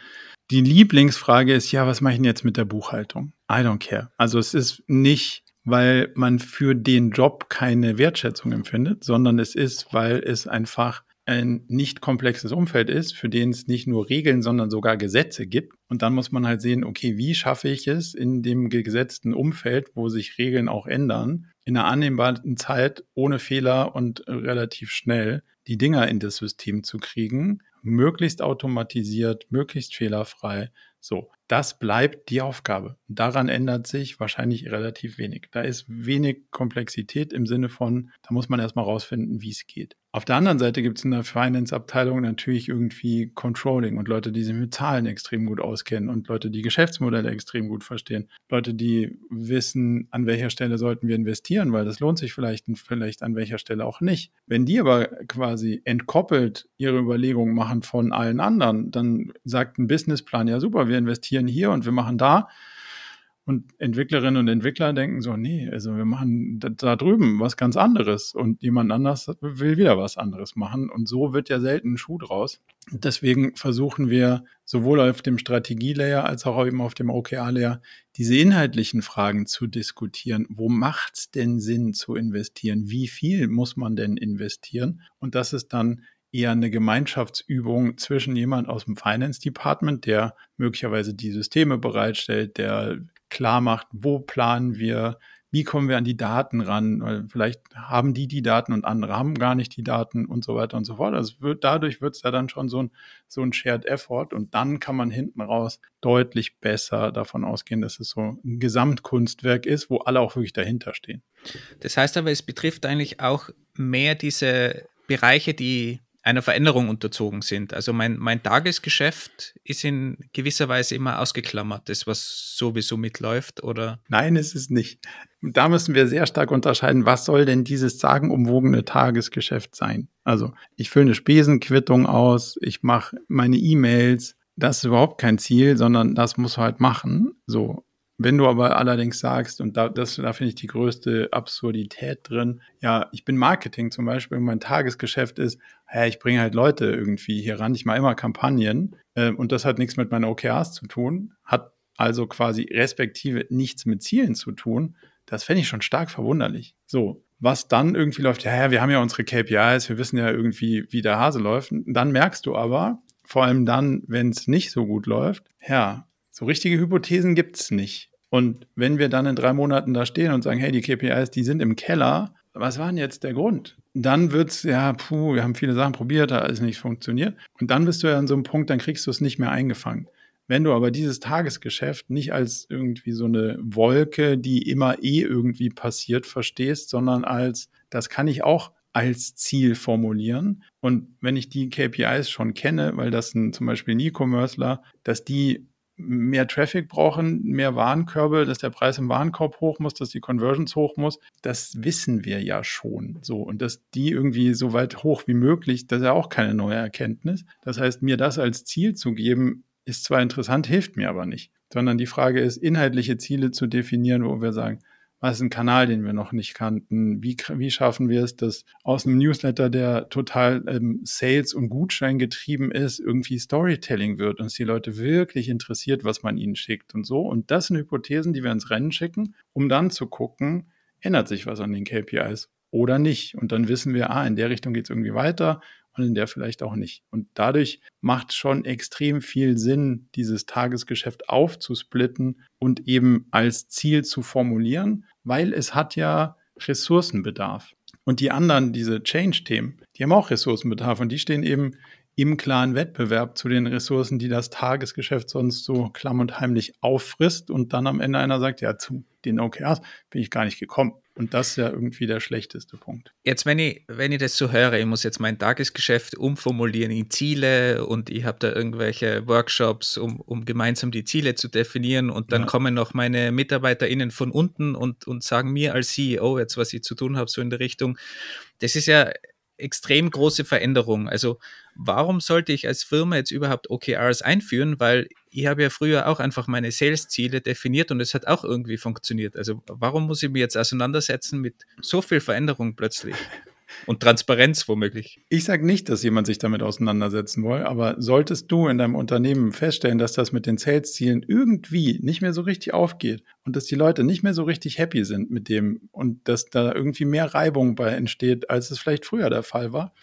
die Lieblingsfrage ist, ja, was mache ich denn jetzt mit der Buchhaltung? I don't care. Also es ist nicht, weil man für den Job keine Wertschätzung empfindet, sondern es ist, weil es einfach ein nicht komplexes Umfeld ist, für den es nicht nur Regeln, sondern sogar Gesetze gibt. Und dann muss man halt sehen, okay, wie schaffe ich es in dem gesetzten Umfeld, wo sich Regeln auch ändern, in einer annehmbaren Zeit ohne Fehler und relativ schnell die Dinger in das System zu kriegen, möglichst automatisiert, möglichst fehlerfrei. So, das bleibt die Aufgabe. Daran ändert sich wahrscheinlich relativ wenig. Da ist wenig Komplexität im Sinne von, da muss man erstmal rausfinden, wie es geht. Auf der anderen Seite gibt es in der Finance-Abteilung natürlich irgendwie Controlling und Leute, die sich mit Zahlen extrem gut auskennen und Leute, die Geschäftsmodelle extrem gut verstehen. Leute, die wissen, an welcher Stelle sollten wir investieren, weil das lohnt sich vielleicht und vielleicht an welcher Stelle auch nicht. Wenn die aber quasi entkoppelt ihre Überlegungen machen von allen anderen, dann sagt ein Businessplan, ja super, wir investieren hier und wir machen da und Entwicklerinnen und Entwickler denken so, nee, also wir machen da, drüben was ganz anderes und jemand anders will wieder was anderes machen. Und so wird ja selten ein Schuh draus. Deswegen versuchen wir sowohl auf dem Strategielayer als auch eben auf dem OKR-Layer diese inhaltlichen Fragen zu diskutieren. Wo macht es denn Sinn zu investieren? Wie viel muss man denn investieren? Und das ist dann eher eine Gemeinschaftsübung zwischen jemand aus dem Finance Department, der möglicherweise die Systeme bereitstellt, der klar macht, wo planen wir, wie kommen wir an die Daten ran, vielleicht haben die die Daten und andere haben gar nicht die Daten und so weiter und so fort. Also wird, dadurch wird es ja dann schon so ein, so ein Shared Effort und dann kann man hinten raus deutlich besser davon ausgehen, dass es so ein Gesamtkunstwerk ist, wo alle auch wirklich dahinter stehen. Das heißt aber, es betrifft eigentlich auch mehr diese Bereiche, die einer Veränderung unterzogen sind. Also mein, mein Tagesgeschäft ist in gewisser Weise immer ausgeklammert, das was sowieso mitläuft, oder? Nein, es ist nicht. Da müssen wir sehr stark unterscheiden, was soll denn dieses sagenumwogene Tagesgeschäft sein? Also ich fülle eine Spesenquittung aus, ich mache meine E-Mails, das ist überhaupt kein Ziel, sondern das muss halt machen. So. Wenn du aber allerdings sagst, und da, das, da finde ich die größte Absurdität drin, ja, ich bin Marketing zum Beispiel und mein Tagesgeschäft ist, ja, ich bringe halt Leute irgendwie hier ran, ich mache immer Kampagnen äh, und das hat nichts mit meinen OKRs zu tun, hat also quasi respektive nichts mit Zielen zu tun, das fände ich schon stark verwunderlich. So, was dann irgendwie läuft, ja, ja, wir haben ja unsere KPIs, wir wissen ja irgendwie, wie der Hase läuft. Dann merkst du aber, vor allem dann, wenn es nicht so gut läuft, ja, so richtige Hypothesen gibt es nicht. Und wenn wir dann in drei Monaten da stehen und sagen, hey, die KPIs, die sind im Keller, was war denn jetzt der Grund? Dann wird's, ja, puh, wir haben viele Sachen probiert, da alles nicht funktioniert. Und dann bist du ja an so einem Punkt, dann kriegst du es nicht mehr eingefangen. Wenn du aber dieses Tagesgeschäft nicht als irgendwie so eine Wolke, die immer eh irgendwie passiert, verstehst, sondern als, das kann ich auch als Ziel formulieren. Und wenn ich die KPIs schon kenne, weil das ein, zum Beispiel ein E-Commercer, dass die mehr Traffic brauchen, mehr Warenkörbe, dass der Preis im Warenkorb hoch muss, dass die Conversions hoch muss, das wissen wir ja schon so. Und dass die irgendwie so weit hoch wie möglich, das ist ja auch keine neue Erkenntnis. Das heißt, mir das als Ziel zu geben, ist zwar interessant, hilft mir aber nicht. Sondern die Frage ist, inhaltliche Ziele zu definieren, wo wir sagen, was ist ein Kanal, den wir noch nicht kannten? Wie, wie schaffen wir es, dass aus einem Newsletter, der total ähm, Sales- und Gutschein getrieben ist, irgendwie Storytelling wird und es die Leute wirklich interessiert, was man ihnen schickt und so. Und das sind Hypothesen, die wir ins Rennen schicken, um dann zu gucken, ändert sich was an den KPIs oder nicht. Und dann wissen wir, ah, in der Richtung geht es irgendwie weiter und in der vielleicht auch nicht. Und dadurch macht schon extrem viel Sinn, dieses Tagesgeschäft aufzusplitten und eben als Ziel zu formulieren, weil es hat ja Ressourcenbedarf. Und die anderen, diese Change-Themen, die haben auch Ressourcenbedarf und die stehen eben im klaren Wettbewerb zu den Ressourcen, die das Tagesgeschäft sonst so klamm und heimlich auffrisst und dann am Ende einer sagt, ja, zu den OKRs bin ich gar nicht gekommen. Und das ist ja irgendwie der schlechteste Punkt. Jetzt, wenn ich, wenn ich das so höre, ich muss jetzt mein Tagesgeschäft umformulieren in Ziele und ich habe da irgendwelche Workshops, um, um gemeinsam die Ziele zu definieren und dann ja. kommen noch meine MitarbeiterInnen von unten und, und sagen mir als CEO jetzt, was ich zu tun habe, so in der Richtung. Das ist ja extrem große Veränderung. Also warum sollte ich als Firma jetzt überhaupt OKRs einführen? Weil ich habe ja früher auch einfach meine Sales-Ziele definiert und es hat auch irgendwie funktioniert. Also warum muss ich mich jetzt auseinandersetzen mit so viel Veränderung plötzlich? und Transparenz womöglich. Ich sage nicht, dass jemand sich damit auseinandersetzen will, aber solltest du in deinem Unternehmen feststellen, dass das mit den Sales-Zielen irgendwie nicht mehr so richtig aufgeht und dass die Leute nicht mehr so richtig happy sind mit dem und dass da irgendwie mehr Reibung bei entsteht, als es vielleicht früher der Fall war,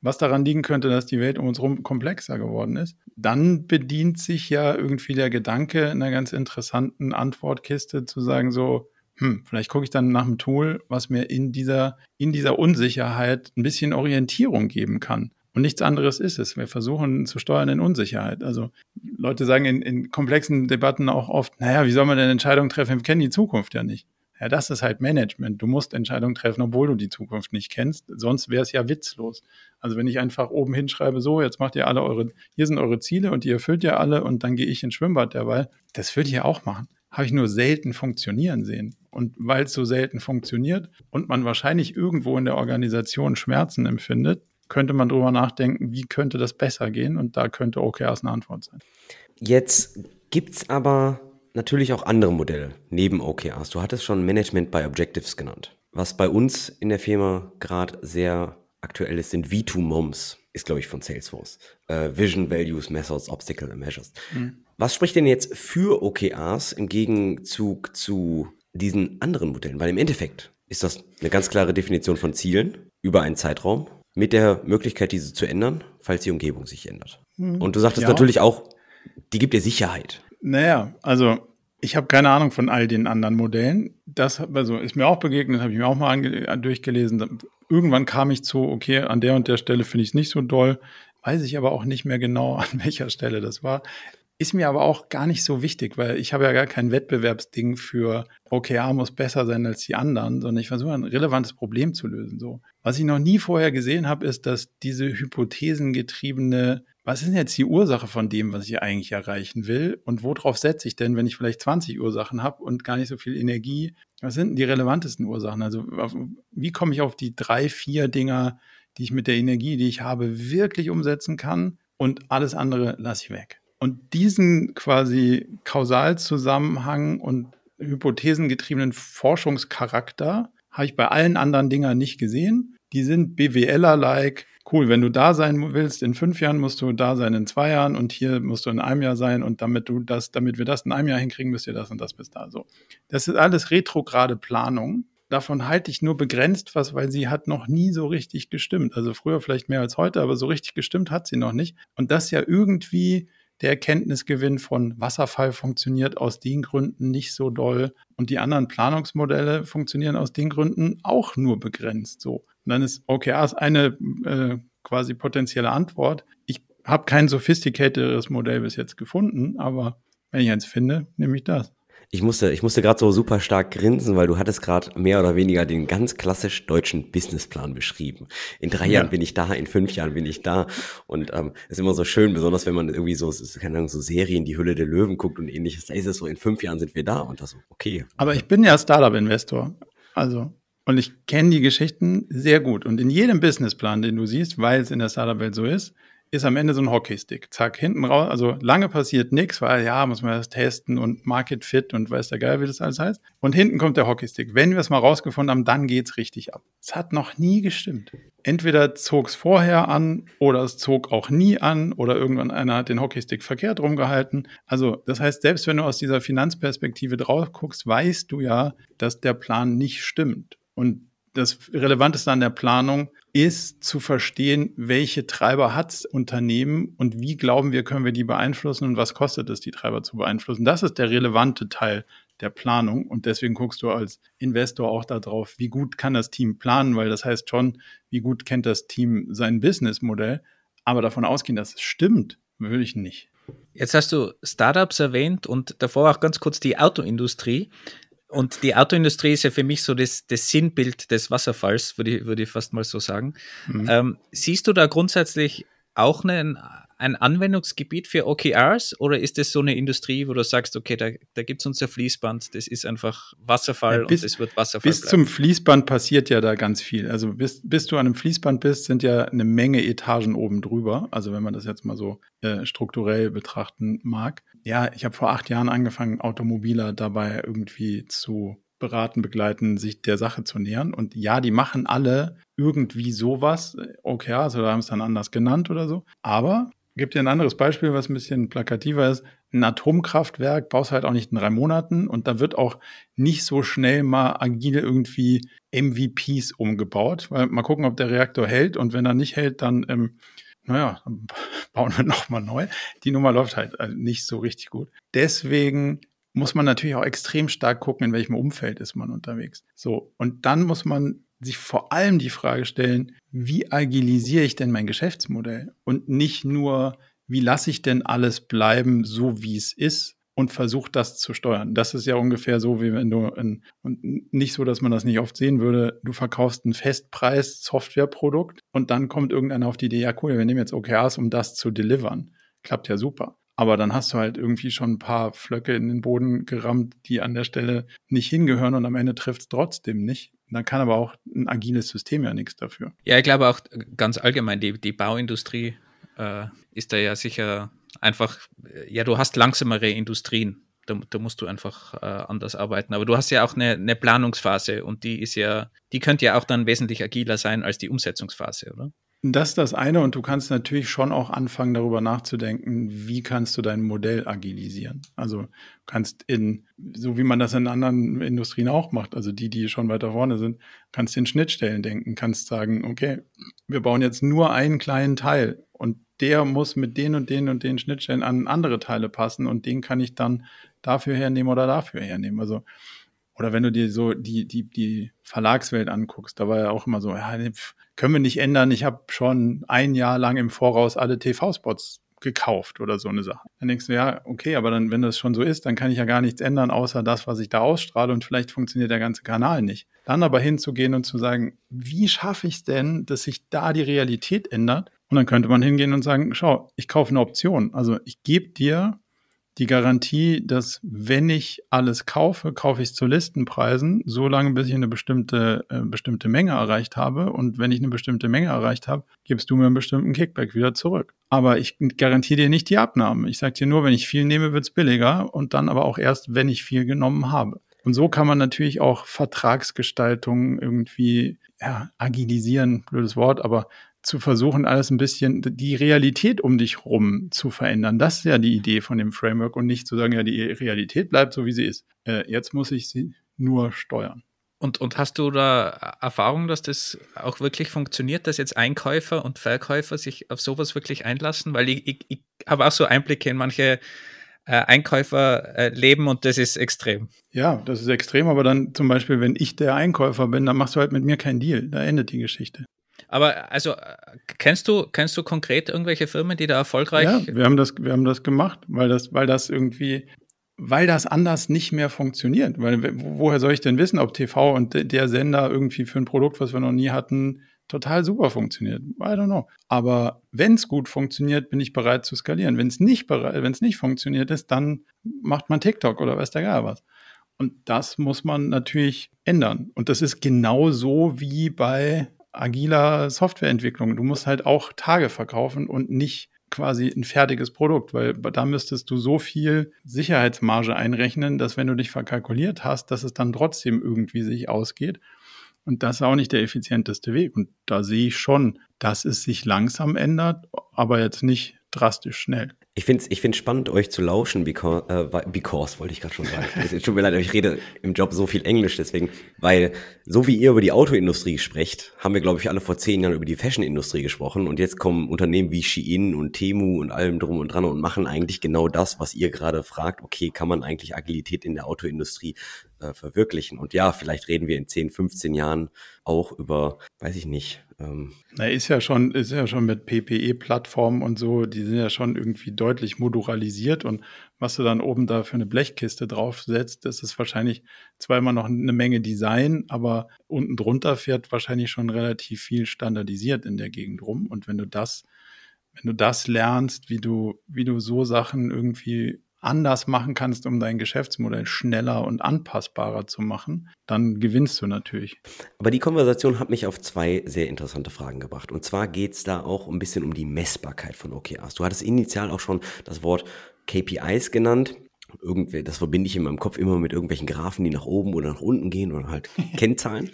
was daran liegen könnte, dass die Welt um uns herum komplexer geworden ist, dann bedient sich ja irgendwie der Gedanke in einer ganz interessanten Antwortkiste zu sagen so, hm, vielleicht gucke ich dann nach einem Tool, was mir in dieser, in dieser Unsicherheit ein bisschen Orientierung geben kann. Und nichts anderes ist es. Wir versuchen zu steuern in Unsicherheit. Also Leute sagen in, in komplexen Debatten auch oft, naja, wie soll man denn Entscheidungen treffen? Wir kennen die Zukunft ja nicht. Ja, das ist halt Management. Du musst Entscheidungen treffen, obwohl du die Zukunft nicht kennst. Sonst wäre es ja witzlos. Also wenn ich einfach oben hinschreibe, so, jetzt macht ihr alle eure, hier sind eure Ziele und die erfüllt ihr alle und dann gehe ich ins Schwimmbad derweil, das würde ich ja auch machen habe ich nur selten funktionieren sehen. Und weil es so selten funktioniert und man wahrscheinlich irgendwo in der Organisation Schmerzen empfindet, könnte man darüber nachdenken, wie könnte das besser gehen? Und da könnte OKRs eine Antwort sein. Jetzt gibt es aber natürlich auch andere Modelle neben OKRs. Du hattest schon Management by Objectives genannt. Was bei uns in der Firma gerade sehr aktuell ist, sind V2MOMs, ist glaube ich von Salesforce. Uh, Vision, Values, Methods, Obstacle and Measures. Mhm. Was spricht denn jetzt für OKRs im Gegenzug zu diesen anderen Modellen? Weil im Endeffekt ist das eine ganz klare Definition von Zielen über einen Zeitraum mit der Möglichkeit, diese zu ändern, falls die Umgebung sich ändert. Mhm. Und du sagtest ja. natürlich auch, die gibt dir Sicherheit. Naja, also Ich habe keine Ahnung von all den anderen Modellen. Das also ist mir auch begegnet, habe ich mir auch mal durchgelesen. Irgendwann kam ich zu, okay, an der und der Stelle finde ich es nicht so doll. Weiß ich aber auch nicht mehr genau, an welcher Stelle das war. Ist mir aber auch gar nicht so wichtig, weil ich habe ja gar kein Wettbewerbsding für OKR muss besser sein als die anderen, sondern ich versuche ein relevantes Problem zu lösen. So. Was ich noch nie vorher gesehen habe, ist, dass diese hypothesengetriebene, was ist denn jetzt die Ursache von dem, was ich eigentlich erreichen will? Und worauf setze ich denn, wenn ich vielleicht 20 Ursachen habe und gar nicht so viel Energie? Was sind denn die relevantesten Ursachen? Also wie komme ich auf die drei, vier Dinger, die ich mit der Energie, die ich habe, wirklich umsetzen kann? Und alles andere lasse ich weg. Und diesen quasi Kausalzusammenhang und hypothesengetriebenen Forschungscharakter habe ich bei allen anderen Dingern nicht gesehen. Die sind BWLer-like. Cool, wenn du da sein willst, in fünf Jahren musst du da sein in zwei Jahren und hier musst du in einem Jahr sein und damit du das, damit wir das in einem Jahr hinkriegen, müsst ihr das und das bis da. So. Das ist alles retrograde Planung. Davon halte ich nur begrenzt was, weil sie hat noch nie so richtig gestimmt. Also früher vielleicht mehr als heute, aber so richtig gestimmt hat sie noch nicht. Und das ja irgendwie der Erkenntnisgewinn von Wasserfall funktioniert aus den Gründen nicht so doll und die anderen Planungsmodelle funktionieren aus den Gründen auch nur begrenzt so. Und dann ist OKRs eine äh, quasi potenzielle Antwort. Ich habe kein sophisticateres Modell bis jetzt gefunden, aber wenn ich eins finde, nehme ich das. Ich musste, ich musste gerade so super stark grinsen, weil du hattest gerade mehr oder weniger den ganz klassisch deutschen Businessplan beschrieben. In drei ja. Jahren bin ich da, in fünf Jahren bin ich da. Und ähm, ist immer so schön, besonders wenn man irgendwie so, keine Ahnung, so Serien, die Hülle der Löwen guckt und ähnliches. Da ist es so, in fünf Jahren sind wir da und das so, okay. Aber ich bin ja Startup-Investor. Also, und ich kenne die Geschichten sehr gut. Und in jedem Businessplan, den du siehst, weil es in der Startup-Welt so ist, ist am Ende so ein Hockeystick. Zack, hinten raus. Also lange passiert nichts, weil ja, muss man das testen und Market Fit und weiß der Geil, wie das alles heißt. Und hinten kommt der Hockeystick. Wenn wir es mal rausgefunden haben, dann geht's richtig ab. Es hat noch nie gestimmt. Entweder zog es vorher an oder es zog auch nie an oder irgendwann einer hat den Hockeystick verkehrt rumgehalten. Also das heißt, selbst wenn du aus dieser Finanzperspektive drauf guckst, weißt du ja, dass der Plan nicht stimmt. Und das Relevanteste an der Planung ist zu verstehen, welche Treiber hat Unternehmen und wie glauben wir, können wir die beeinflussen und was kostet es, die Treiber zu beeinflussen. Das ist der relevante Teil der Planung und deswegen guckst du als Investor auch darauf, wie gut kann das Team planen, weil das heißt schon, wie gut kennt das Team sein Businessmodell. Aber davon ausgehen, dass es stimmt, würde ich nicht. Jetzt hast du Startups erwähnt und davor auch ganz kurz die Autoindustrie. Und die Autoindustrie ist ja für mich so das, das Sinnbild des Wasserfalls, würde ich, würde ich fast mal so sagen. Mhm. Ähm, siehst du da grundsätzlich auch einen, ein Anwendungsgebiet für OKRs oder ist das so eine Industrie, wo du sagst, okay, da, da gibt es unser Fließband, das ist einfach Wasserfall ja, bis, und es wird Wasserfall. Bis bleiben. zum Fließband passiert ja da ganz viel. Also bis, bis du an einem Fließband bist, sind ja eine Menge Etagen oben drüber. Also wenn man das jetzt mal so äh, strukturell betrachten mag. Ja, ich habe vor acht Jahren angefangen, Automobiler dabei irgendwie zu beraten, begleiten, sich der Sache zu nähern. Und ja, die machen alle irgendwie sowas. Okay, also da haben es dann anders genannt oder so. Aber Gibt dir ein anderes Beispiel, was ein bisschen plakativer ist. Ein Atomkraftwerk baust halt auch nicht in drei Monaten und da wird auch nicht so schnell mal agil irgendwie MVPs umgebaut. Weil mal gucken, ob der Reaktor hält und wenn er nicht hält, dann, ähm, naja, bauen wir nochmal neu. Die Nummer läuft halt äh, nicht so richtig gut. Deswegen muss man natürlich auch extrem stark gucken, in welchem Umfeld ist man unterwegs. So, und dann muss man sich vor allem die Frage stellen, wie agilisiere ich denn mein Geschäftsmodell? Und nicht nur, wie lasse ich denn alles bleiben, so wie es ist und versuche das zu steuern. Das ist ja ungefähr so, wie wenn du, in, und nicht so, dass man das nicht oft sehen würde, du verkaufst ein Festpreis-Softwareprodukt und dann kommt irgendeiner auf die Idee, ja cool, wir nehmen jetzt OKRs, um das zu delivern. Klappt ja super. Aber dann hast du halt irgendwie schon ein paar Flöcke in den Boden gerammt, die an der Stelle nicht hingehören und am Ende trifft es trotzdem nicht. Dann kann aber auch ein agiles System ja nichts dafür. Ja, ich glaube auch ganz allgemein, die, die Bauindustrie äh, ist da ja sicher einfach, ja, du hast langsamere Industrien. Da, da musst du einfach äh, anders arbeiten. Aber du hast ja auch eine, eine, Planungsphase und die ist ja, die könnte ja auch dann wesentlich agiler sein als die Umsetzungsphase, oder? Das ist das eine und du kannst natürlich schon auch anfangen, darüber nachzudenken, wie kannst du dein Modell agilisieren. Also kannst in, so wie man das in anderen Industrien auch macht, also die, die schon weiter vorne sind, kannst in Schnittstellen denken, kannst sagen, okay, wir bauen jetzt nur einen kleinen Teil und der muss mit den und den und den Schnittstellen an andere Teile passen und den kann ich dann dafür hernehmen oder dafür hernehmen. Also oder wenn du dir so die, die, die Verlagswelt anguckst, da war ja auch immer so, ja, können wir nicht ändern, ich habe schon ein Jahr lang im Voraus alle TV-Spots gekauft oder so eine Sache. Dann denkst du, ja, okay, aber dann, wenn das schon so ist, dann kann ich ja gar nichts ändern, außer das, was ich da ausstrahle und vielleicht funktioniert der ganze Kanal nicht. Dann aber hinzugehen und zu sagen, wie schaffe ich es denn, dass sich da die Realität ändert? Und dann könnte man hingehen und sagen, schau, ich kaufe eine Option. Also ich gebe dir die Garantie, dass wenn ich alles kaufe, kaufe ich es zu Listenpreisen, so lange bis ich eine bestimmte, äh, bestimmte Menge erreicht habe. Und wenn ich eine bestimmte Menge erreicht habe, gibst du mir einen bestimmten Kickback wieder zurück. Aber ich garantiere dir nicht die Abnahme. Ich sage dir nur, wenn ich viel nehme, wird's billiger und dann aber auch erst, wenn ich viel genommen habe. Und so kann man natürlich auch Vertragsgestaltung irgendwie ja, agilisieren, blödes Wort, aber zu versuchen, alles ein bisschen die Realität um dich rum zu verändern. Das ist ja die Idee von dem Framework und nicht zu sagen, ja, die Realität bleibt so, wie sie ist. Äh, jetzt muss ich sie nur steuern. Und, und hast du da Erfahrung, dass das auch wirklich funktioniert, dass jetzt Einkäufer und Verkäufer sich auf sowas wirklich einlassen? Weil ich, ich, ich habe auch so Einblicke in manche äh, Einkäufer äh, leben und das ist extrem. Ja, das ist extrem, aber dann zum Beispiel, wenn ich der Einkäufer bin, dann machst du halt mit mir keinen Deal. Da endet die Geschichte. Aber also kennst du, kennst du konkret irgendwelche Firmen, die da erfolgreich? Ja, wir haben das, wir haben das gemacht, weil das, weil das irgendwie, weil das anders nicht mehr funktioniert. Weil woher soll ich denn wissen, ob TV und der Sender irgendwie für ein Produkt, was wir noch nie hatten, total super funktioniert. I don't know. Aber wenn es gut funktioniert, bin ich bereit zu skalieren. Wenn es nicht bereit, wenn es nicht funktioniert ist, dann macht man TikTok oder weiß der gar was. Und das muss man natürlich ändern. Und das ist genauso wie bei agiler Softwareentwicklung. Du musst halt auch Tage verkaufen und nicht quasi ein fertiges Produkt, weil da müsstest du so viel Sicherheitsmarge einrechnen, dass wenn du dich verkalkuliert hast, dass es dann trotzdem irgendwie sich ausgeht. Und das ist auch nicht der effizienteste Weg. Und da sehe ich schon, dass es sich langsam ändert, aber jetzt nicht drastisch schnell. Ich finde es ich find's spannend, euch zu lauschen, because, äh, because wollte ich gerade schon sagen. Es tut mir leid, ich rede im Job so viel Englisch, deswegen, weil so wie ihr über die Autoindustrie sprecht, haben wir, glaube ich, alle vor zehn Jahren über die Fashionindustrie gesprochen und jetzt kommen Unternehmen wie Shein und Temu und allem drum und dran und machen eigentlich genau das, was ihr gerade fragt. Okay, kann man eigentlich Agilität in der Autoindustrie äh, verwirklichen? Und ja, vielleicht reden wir in 10, 15 Jahren auch über, weiß ich nicht, ähm, Na, ist ja schon, ist ja schon mit PPE-Plattformen und so, die sind ja schon irgendwie deutlich moduralisiert und was du dann oben da für eine Blechkiste draufsetzt, das ist wahrscheinlich zwar immer noch eine Menge Design, aber unten drunter fährt wahrscheinlich schon relativ viel standardisiert in der Gegend rum. Und wenn du das, wenn du das lernst, wie du, wie du so Sachen irgendwie anders machen kannst, um dein Geschäftsmodell schneller und anpassbarer zu machen, dann gewinnst du natürlich. Aber die Konversation hat mich auf zwei sehr interessante Fragen gebracht. Und zwar geht es da auch ein bisschen um die Messbarkeit von OKRs. Du hattest initial auch schon das Wort KPIs genannt. Irgendwie, das verbinde ich in meinem Kopf immer mit irgendwelchen Graphen, die nach oben oder nach unten gehen oder halt Kennzahlen.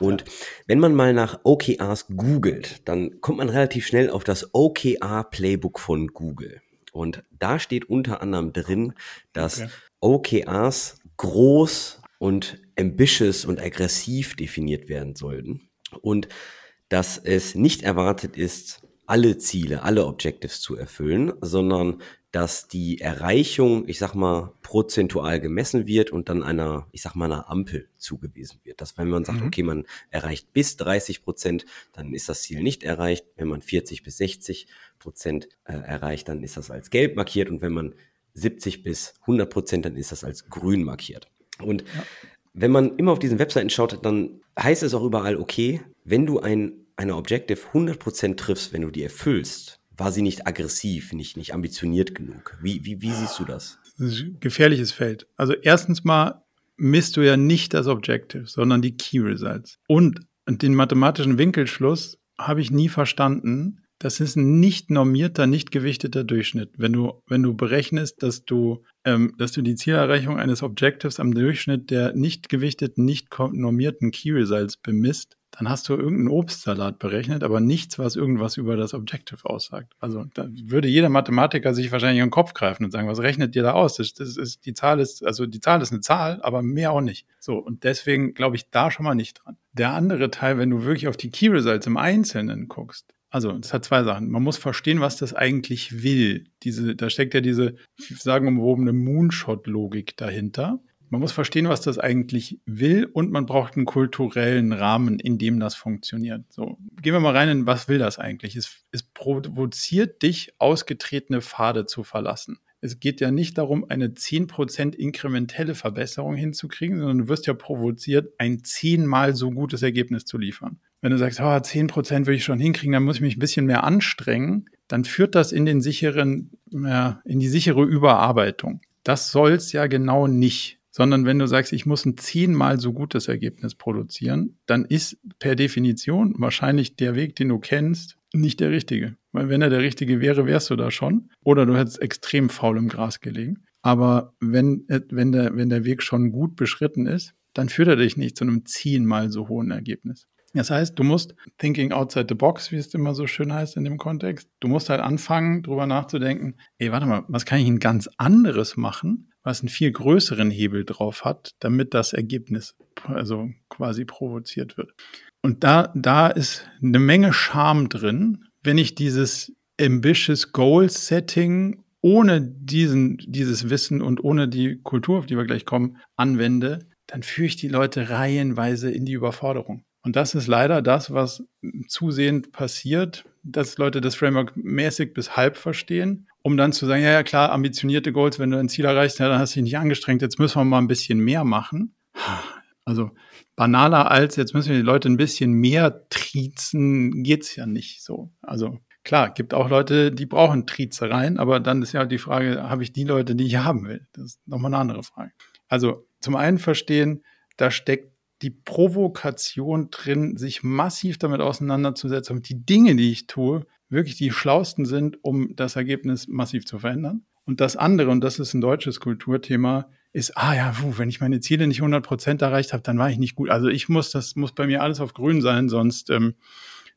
Und wenn man mal nach OKRs googelt, dann kommt man relativ schnell auf das OKR Playbook von Google. Und da steht unter anderem drin, dass okay. OKRs groß und ambitious und aggressiv definiert werden sollten und dass es nicht erwartet ist, alle Ziele, alle Objectives zu erfüllen, sondern dass die Erreichung, ich sag mal, prozentual gemessen wird und dann einer, ich sag mal, einer Ampel zugewiesen wird. Dass wenn man sagt, mhm. okay, man erreicht bis 30 Prozent, dann ist das Ziel nicht erreicht. Wenn man 40 bis 60 Prozent äh, erreicht, dann ist das als gelb markiert und wenn man 70 bis 100 Prozent, dann ist das als grün markiert. Und ja. wenn man immer auf diesen Webseiten schaut, dann heißt es auch überall, okay, wenn du ein, eine Objective 100 Prozent triffst, wenn du die erfüllst, war sie nicht aggressiv, nicht, nicht ambitioniert genug. Wie, wie, wie siehst du das? Das ist ein gefährliches Feld. Also erstens mal misst du ja nicht das Objective, sondern die Key Results. Und den mathematischen Winkelschluss habe ich nie verstanden. Das ist ein nicht normierter, nicht gewichteter Durchschnitt. Wenn du, wenn du berechnest, dass du, ähm, dass du die Zielerreichung eines Objectives am Durchschnitt der nicht gewichteten, nicht normierten Key Results bemisst, dann hast du irgendeinen Obstsalat berechnet, aber nichts, was irgendwas über das Objective aussagt. Also da würde jeder Mathematiker sich wahrscheinlich in den Kopf greifen und sagen, was rechnet ihr da aus? Das, das ist, die Zahl ist, also die Zahl ist eine Zahl, aber mehr auch nicht. So, und deswegen glaube ich da schon mal nicht dran. Der andere Teil, wenn du wirklich auf die Key Results im Einzelnen guckst, also es hat zwei Sachen. Man muss verstehen, was das eigentlich will. Diese, da steckt ja diese sagenumwobene Moonshot-Logik dahinter. Man muss verstehen, was das eigentlich will und man braucht einen kulturellen Rahmen, in dem das funktioniert. So, gehen wir mal rein in, was will das eigentlich? Es, es provoziert dich, ausgetretene Pfade zu verlassen. Es geht ja nicht darum, eine 10% inkrementelle Verbesserung hinzukriegen, sondern du wirst ja provoziert, ein zehnmal so gutes Ergebnis zu liefern. Wenn du sagst, oh, 10% würde ich schon hinkriegen, dann muss ich mich ein bisschen mehr anstrengen, dann führt das in den sicheren, in die sichere Überarbeitung. Das soll es ja genau nicht sondern wenn du sagst, ich muss ein zehnmal so gutes Ergebnis produzieren, dann ist per Definition wahrscheinlich der Weg, den du kennst, nicht der richtige. Weil wenn er der richtige wäre, wärst du da schon. Oder du hättest extrem faul im Gras gelegen. Aber wenn, wenn, der, wenn der Weg schon gut beschritten ist, dann führt er dich nicht zu einem zehnmal so hohen Ergebnis. Das heißt, du musst thinking outside the box, wie es immer so schön heißt in dem Kontext. Du musst halt anfangen, drüber nachzudenken, ey, warte mal, was kann ich ein ganz anderes machen, was einen viel größeren Hebel drauf hat, damit das Ergebnis also quasi provoziert wird. Und da, da ist eine Menge Charme drin, wenn ich dieses ambitious Goal Setting ohne diesen, dieses Wissen und ohne die Kultur, auf die wir gleich kommen, anwende, dann führe ich die Leute reihenweise in die Überforderung. Und das ist leider das, was zusehend passiert, dass Leute das Framework mäßig bis halb verstehen, um dann zu sagen, ja, ja, klar, ambitionierte Goals, wenn du ein Ziel erreichst, ja, dann hast du dich nicht angestrengt, jetzt müssen wir mal ein bisschen mehr machen. Also banaler als, jetzt müssen wir die Leute ein bisschen mehr triezen, geht's ja nicht so. Also klar, gibt auch Leute, die brauchen Triezereien, aber dann ist ja die Frage, habe ich die Leute, die ich haben will? Das ist nochmal eine andere Frage. Also zum einen verstehen, da steckt die Provokation drin, sich massiv damit auseinanderzusetzen, die Dinge, die ich tue, wirklich die schlausten sind, um das Ergebnis massiv zu verändern. Und das andere, und das ist ein deutsches Kulturthema, ist, ah ja, puh, wenn ich meine Ziele nicht 100 Prozent erreicht habe, dann war ich nicht gut. Also ich muss, das muss bei mir alles auf grün sein, sonst, ähm,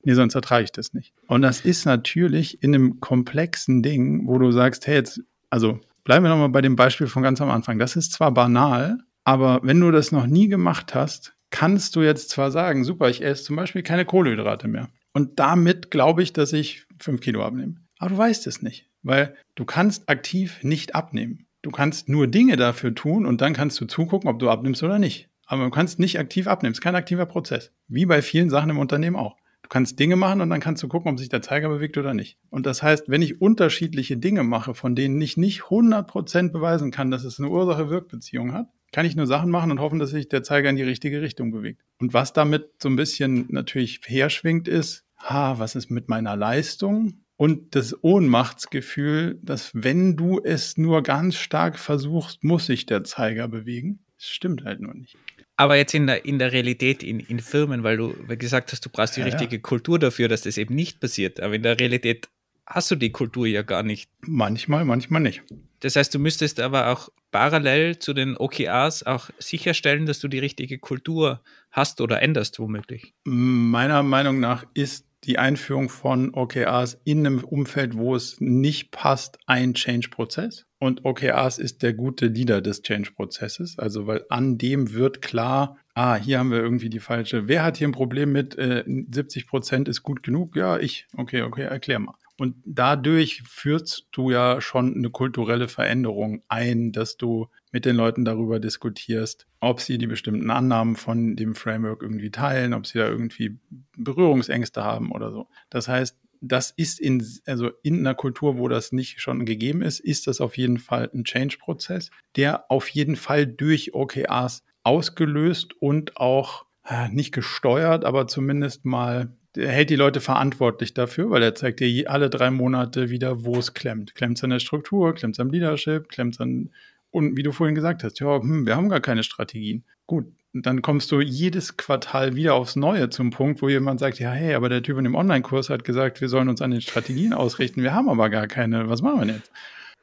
nee, sonst ertrage ich das nicht. Und das ist natürlich in einem komplexen Ding, wo du sagst, hey, jetzt, also bleiben wir nochmal bei dem Beispiel von ganz am Anfang. Das ist zwar banal, aber wenn du das noch nie gemacht hast, kannst du jetzt zwar sagen, super, ich esse zum Beispiel keine Kohlenhydrate mehr. Und damit glaube ich, dass ich fünf Kilo abnehme. Aber du weißt es nicht, weil du kannst aktiv nicht abnehmen. Du kannst nur Dinge dafür tun und dann kannst du zugucken, ob du abnimmst oder nicht. Aber du kannst nicht aktiv abnehmen. Es ist kein aktiver Prozess. Wie bei vielen Sachen im Unternehmen auch. Du kannst Dinge machen und dann kannst du gucken, ob sich der Zeiger bewegt oder nicht. Und das heißt, wenn ich unterschiedliche Dinge mache, von denen ich nicht 100% beweisen kann, dass es eine Ursache-Wirkbeziehung hat, kann ich nur Sachen machen und hoffen, dass sich der Zeiger in die richtige Richtung bewegt. Und was damit so ein bisschen natürlich herschwingt, ist, ha, was ist mit meiner Leistung? Und das Ohnmachtsgefühl, dass wenn du es nur ganz stark versuchst, muss sich der Zeiger bewegen. Das stimmt halt nur nicht. Aber jetzt in der, in der Realität, in, in Firmen, weil du gesagt hast, du brauchst die ja, richtige ja. Kultur dafür, dass das eben nicht passiert. Aber in der Realität hast du die Kultur ja gar nicht. Manchmal, manchmal nicht. Das heißt, du müsstest aber auch parallel zu den OKRs auch sicherstellen, dass du die richtige Kultur hast oder änderst, womöglich. Meiner Meinung nach ist die Einführung von OKRs in einem Umfeld, wo es nicht passt, ein Change-Prozess. Und OKRs ist der gute Leader des Change-Prozesses. Also, weil an dem wird klar, ah, hier haben wir irgendwie die falsche. Wer hat hier ein Problem mit äh, 70 Prozent ist gut genug? Ja, ich. Okay, okay, erklär mal. Und dadurch führst du ja schon eine kulturelle Veränderung ein, dass du mit den Leuten darüber diskutierst, ob sie die bestimmten Annahmen von dem Framework irgendwie teilen, ob sie da irgendwie Berührungsängste haben oder so. Das heißt, das ist in, also in einer Kultur, wo das nicht schon gegeben ist, ist das auf jeden Fall ein Change-Prozess, der auf jeden Fall durch OKRs ausgelöst und auch äh, nicht gesteuert, aber zumindest mal hält die Leute verantwortlich dafür, weil er zeigt dir alle drei Monate wieder, wo es klemmt. Klemmt es an der Struktur, klemmt es am Leadership, klemmt es an, und wie du vorhin gesagt hast, ja, hm, wir haben gar keine Strategien. Gut, dann kommst du jedes Quartal wieder aufs Neue zum Punkt, wo jemand sagt, ja, hey, aber der Typ in dem Online-Kurs hat gesagt, wir sollen uns an den Strategien ausrichten, wir haben aber gar keine, was machen wir jetzt?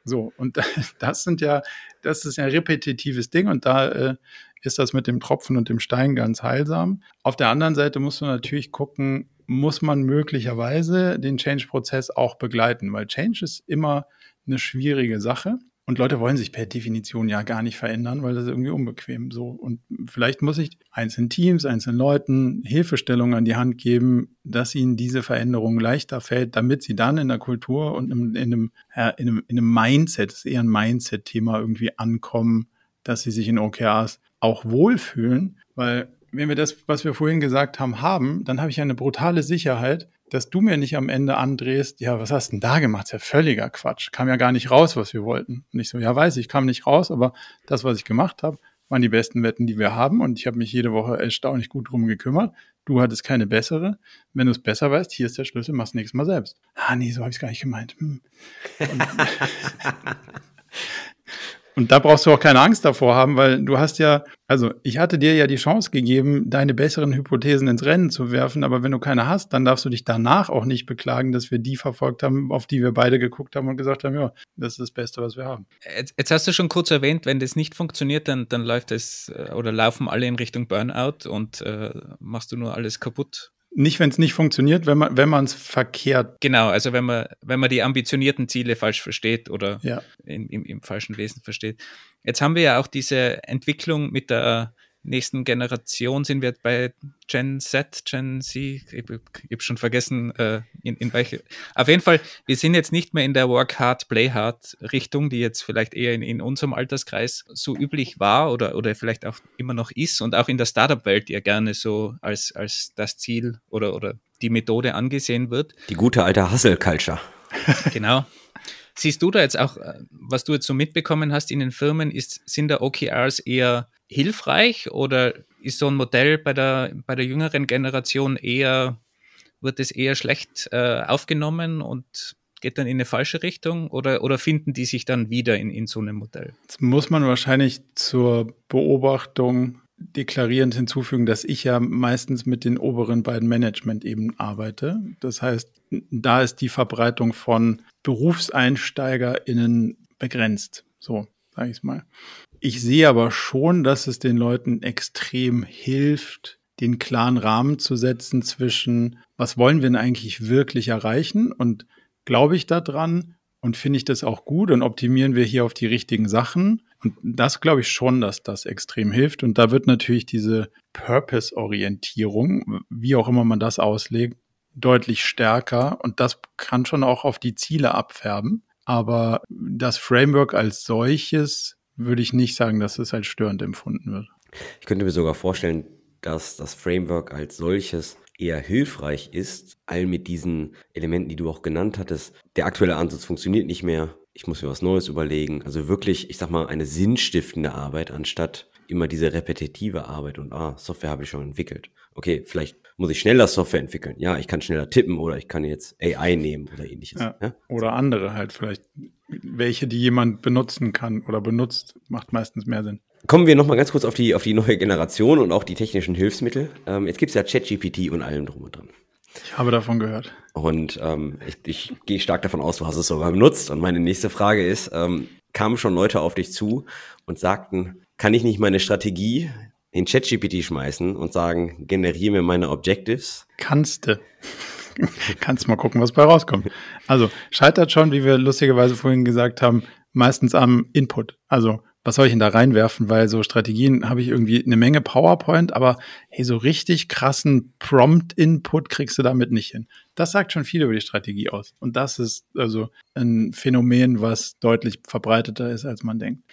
So, und das sind ja, das ist ja ein repetitives Ding und da äh, ist das mit dem Tropfen und dem Stein ganz heilsam. Auf der anderen Seite musst du natürlich gucken, muss man möglicherweise den Change-Prozess auch begleiten, weil Change ist immer eine schwierige Sache. Und Leute wollen sich per Definition ja gar nicht verändern, weil das ist irgendwie unbequem so. Und vielleicht muss ich einzelnen Teams, einzelnen Leuten Hilfestellungen an die Hand geben, dass ihnen diese Veränderung leichter fällt, damit sie dann in der Kultur und in, in einem, ja, in, einem, in einem Mindset, das ist eher ein Mindset-Thema, irgendwie ankommen, dass sie sich in OKRs auch wohlfühlen. Weil wenn wir das, was wir vorhin gesagt haben, haben, dann habe ich eine brutale Sicherheit, dass du mir nicht am Ende andrehst, ja, was hast du denn da gemacht? Das ist ja völliger Quatsch. Kam ja gar nicht raus, was wir wollten. Und ich so, ja, weiß ich, kam nicht raus, aber das, was ich gemacht habe, waren die besten Wetten, die wir haben. Und ich habe mich jede Woche erstaunlich gut drum gekümmert. Du hattest keine bessere. Wenn du es besser weißt, hier ist der Schlüssel, mach's nächstes Mal selbst. Ah, nee, so habe ich es gar nicht gemeint. Hm. Und da brauchst du auch keine Angst davor haben, weil du hast ja, also ich hatte dir ja die Chance gegeben, deine besseren Hypothesen ins Rennen zu werfen, aber wenn du keine hast, dann darfst du dich danach auch nicht beklagen, dass wir die verfolgt haben, auf die wir beide geguckt haben und gesagt haben, ja, das ist das Beste, was wir haben. Jetzt, jetzt hast du schon kurz erwähnt, wenn das nicht funktioniert, dann, dann läuft es äh, oder laufen alle in Richtung Burnout und äh, machst du nur alles kaputt. Nicht, wenn es nicht funktioniert, wenn man wenn man es verkehrt. Genau, also wenn man wenn man die ambitionierten Ziele falsch versteht oder ja. in, im, im falschen Wesen versteht. Jetzt haben wir ja auch diese Entwicklung mit der nächsten Generation sind wir bei Gen Z, Gen Z, ich, ich habe schon vergessen, äh, in, in welche. Auf jeden Fall, wir sind jetzt nicht mehr in der Work Hard, Play Hard Richtung, die jetzt vielleicht eher in, in unserem Alterskreis so üblich war oder, oder vielleicht auch immer noch ist und auch in der Startup-Welt ja gerne so als, als das Ziel oder, oder die Methode angesehen wird. Die gute alte Hustle-Culture. Genau. Siehst du da jetzt auch, äh, was du jetzt so mitbekommen hast in den Firmen, ist, sind da OKRs eher hilfreich oder ist so ein Modell bei der, bei der jüngeren Generation eher, wird es eher schlecht äh, aufgenommen und geht dann in eine falsche Richtung oder, oder finden die sich dann wieder in, in so einem Modell? Jetzt muss man wahrscheinlich zur Beobachtung deklarierend hinzufügen, dass ich ja meistens mit den oberen beiden Management-Ebenen arbeite. Das heißt, da ist die Verbreitung von BerufseinsteigerInnen begrenzt. So, sage ich es mal. Ich sehe aber schon, dass es den Leuten extrem hilft, den klaren Rahmen zu setzen zwischen, was wollen wir denn eigentlich wirklich erreichen und glaube ich daran und finde ich das auch gut und optimieren wir hier auf die richtigen Sachen. Und das glaube ich schon, dass das extrem hilft. Und da wird natürlich diese Purpose-Orientierung, wie auch immer man das auslegt, deutlich stärker. Und das kann schon auch auf die Ziele abfärben. Aber das Framework als solches würde ich nicht sagen, dass es als störend empfunden wird. Ich könnte mir sogar vorstellen, dass das Framework als solches eher hilfreich ist, all mit diesen Elementen, die du auch genannt hattest. Der aktuelle Ansatz funktioniert nicht mehr. Ich muss mir was Neues überlegen. Also wirklich, ich sag mal, eine sinnstiftende Arbeit, anstatt immer diese repetitive Arbeit und ah, Software habe ich schon entwickelt. Okay, vielleicht muss ich schneller Software entwickeln. Ja, ich kann schneller tippen oder ich kann jetzt AI nehmen oder ähnliches. Ja, ja? Oder andere halt vielleicht. Welche, die jemand benutzen kann oder benutzt, macht meistens mehr Sinn. Kommen wir nochmal ganz kurz auf die, auf die neue Generation und auch die technischen Hilfsmittel. Ähm, jetzt gibt es ja ChatGPT und allem drum und dran. Ich habe davon gehört. Und ähm, ich, ich gehe stark davon aus, du hast es sogar benutzt. Und meine nächste Frage ist, ähm, kamen schon Leute auf dich zu und sagten, kann ich nicht meine Strategie in ChatGPT schmeißen und sagen, generiere mir meine Objectives? Kannst du. Kannst mal gucken, was bei rauskommt. Also scheitert schon, wie wir lustigerweise vorhin gesagt haben, meistens am Input. Also was soll ich denn da reinwerfen? Weil so Strategien habe ich irgendwie eine Menge PowerPoint, aber hey, so richtig krassen Prompt-Input kriegst du damit nicht hin. Das sagt schon viel über die Strategie aus. Und das ist also ein Phänomen, was deutlich verbreiteter ist, als man denkt.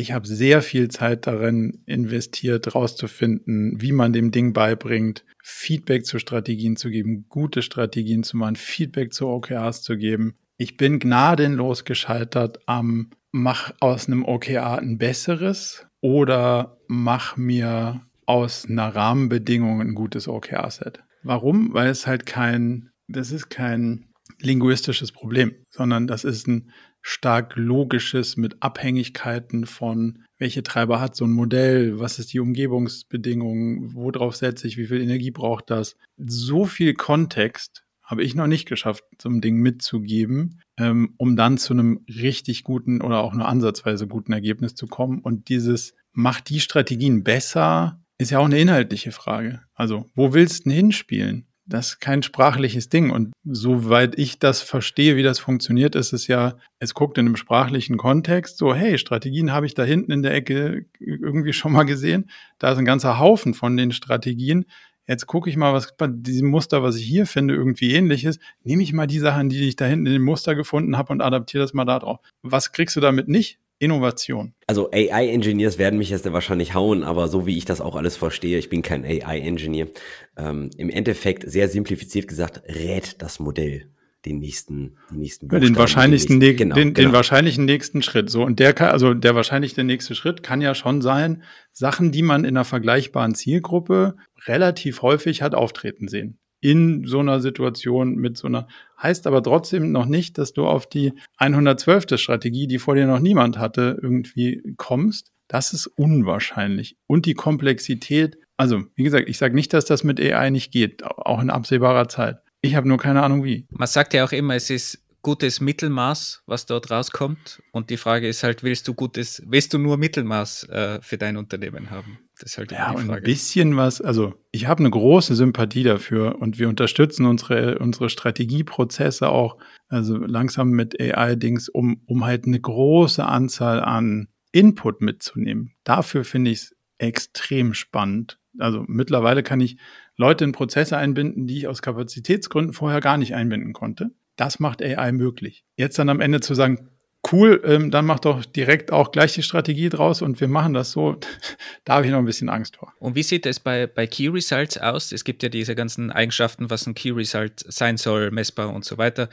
Ich habe sehr viel Zeit darin investiert, rauszufinden, wie man dem Ding beibringt, Feedback zu Strategien zu geben, gute Strategien zu machen, Feedback zu OKRs zu geben. Ich bin gnadenlos gescheitert am mach aus einem OKR ein besseres oder mach mir aus einer Rahmenbedingung ein gutes OKR-Set. Warum? Weil es halt kein, das ist kein linguistisches Problem, sondern das ist ein stark logisches mit Abhängigkeiten von, welche Treiber hat so ein Modell, was ist die Umgebungsbedingung, worauf setze ich, wie viel Energie braucht das. So viel Kontext habe ich noch nicht geschafft, so ein Ding mitzugeben, ähm, um dann zu einem richtig guten oder auch nur ansatzweise guten Ergebnis zu kommen. Und dieses macht die Strategien besser, ist ja auch eine inhaltliche Frage. Also, wo willst du denn hinspielen? Das ist kein sprachliches Ding. Und soweit ich das verstehe, wie das funktioniert, ist es ja, es guckt in einem sprachlichen Kontext so, hey, Strategien habe ich da hinten in der Ecke irgendwie schon mal gesehen. Da ist ein ganzer Haufen von den Strategien. Jetzt gucke ich mal, was bei diesem Muster, was ich hier finde, irgendwie ähnlich ist. Nehme ich mal die Sachen, die ich da hinten in dem Muster gefunden habe und adaptiere das mal da drauf. Was kriegst du damit nicht? Innovation. Also AI-Engineers werden mich jetzt wahrscheinlich hauen, aber so wie ich das auch alles verstehe, ich bin kein AI-Engineer. Ähm, Im Endeffekt, sehr simplifiziert gesagt, rät das Modell den nächsten, den nächsten ja, den wahrscheinlichsten, den, genau, den, genau. den wahrscheinlichen nächsten Schritt. So und der kann, also der wahrscheinlich der nächste Schritt kann ja schon sein, Sachen, die man in einer vergleichbaren Zielgruppe relativ häufig hat auftreten sehen in so einer Situation mit so einer, heißt aber trotzdem noch nicht, dass du auf die 112. Strategie, die vor dir noch niemand hatte, irgendwie kommst. Das ist unwahrscheinlich. Und die Komplexität, also wie gesagt, ich sage nicht, dass das mit AI nicht geht, auch in absehbarer Zeit. Ich habe nur keine Ahnung wie. Man sagt ja auch immer, es ist gutes Mittelmaß, was dort rauskommt. Und die Frage ist halt, willst du gutes, willst du nur Mittelmaß äh, für dein Unternehmen haben? Das ist halt ja, die Frage. ein bisschen was, also ich habe eine große Sympathie dafür und wir unterstützen unsere, unsere Strategieprozesse auch, also langsam mit AI-Dings, um, um halt eine große Anzahl an Input mitzunehmen. Dafür finde ich es extrem spannend. Also mittlerweile kann ich Leute in Prozesse einbinden, die ich aus Kapazitätsgründen vorher gar nicht einbinden konnte. Das macht AI möglich. Jetzt dann am Ende zu sagen, cool, ähm, dann mach doch direkt auch gleich die Strategie draus und wir machen das so. da habe ich noch ein bisschen Angst vor. Und wie sieht es bei, bei Key Results aus? Es gibt ja diese ganzen Eigenschaften, was ein Key Result sein soll, messbar und so weiter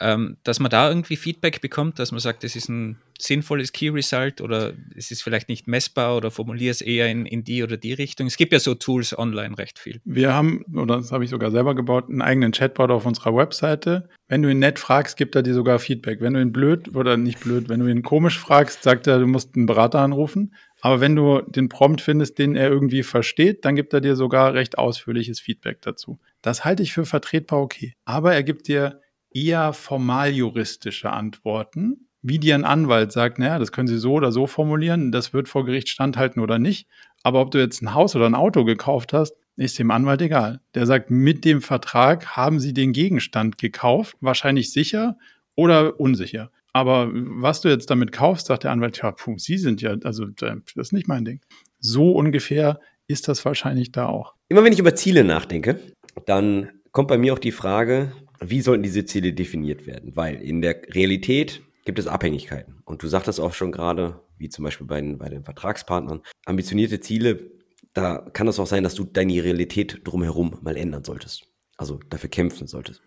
ähm, dass man da irgendwie Feedback bekommt, dass man sagt, das ist ein sinnvolles Key Result oder es ist vielleicht nicht messbar oder formuliere es eher in, in die oder die Richtung. Es gibt ja so Tools online recht viel. Wir haben, oder das habe ich sogar selber gebaut, einen eigenen Chatbot auf unserer Webseite. Wenn du ihn nett fragst, gibt er dir sogar Feedback. Wenn du ihn blöd oder nicht blöd, wenn du ihn komisch fragst, sagt er, du musst einen Berater anrufen. Aber wenn du den Prompt findest, den er irgendwie versteht, dann gibt er dir sogar recht ausführliches Feedback dazu. Das halte ich für vertretbar okay. Aber er gibt dir eher formaljuristische Antworten, wie dir ein Anwalt sagt, naja, das können Sie so oder so formulieren, das wird vor Gericht standhalten oder nicht. Aber ob du jetzt ein Haus oder ein Auto gekauft hast, ist dem Anwalt egal. Der sagt, mit dem Vertrag haben Sie den Gegenstand gekauft, wahrscheinlich sicher oder unsicher. Aber was du jetzt damit kaufst, sagt der Anwalt, ja, puh, Sie sind ja, also das ist nicht mein Ding. So ungefähr ist das wahrscheinlich da auch. Immer wenn ich über Ziele nachdenke, dann kommt bei mir auch die Frage, wie sollten diese Ziele definiert werden? Weil in der Realität gibt es Abhängigkeiten. Und du sagtest auch schon gerade, wie zum Beispiel bei den, bei den Vertragspartnern, ambitionierte Ziele, da kann es auch sein, dass du deine Realität drumherum mal ändern solltest. Also dafür kämpfen solltest.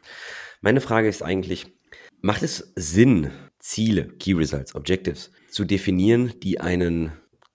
Meine Frage ist eigentlich, macht es Sinn, Ziele, Key Results, Objectives zu definieren, die einen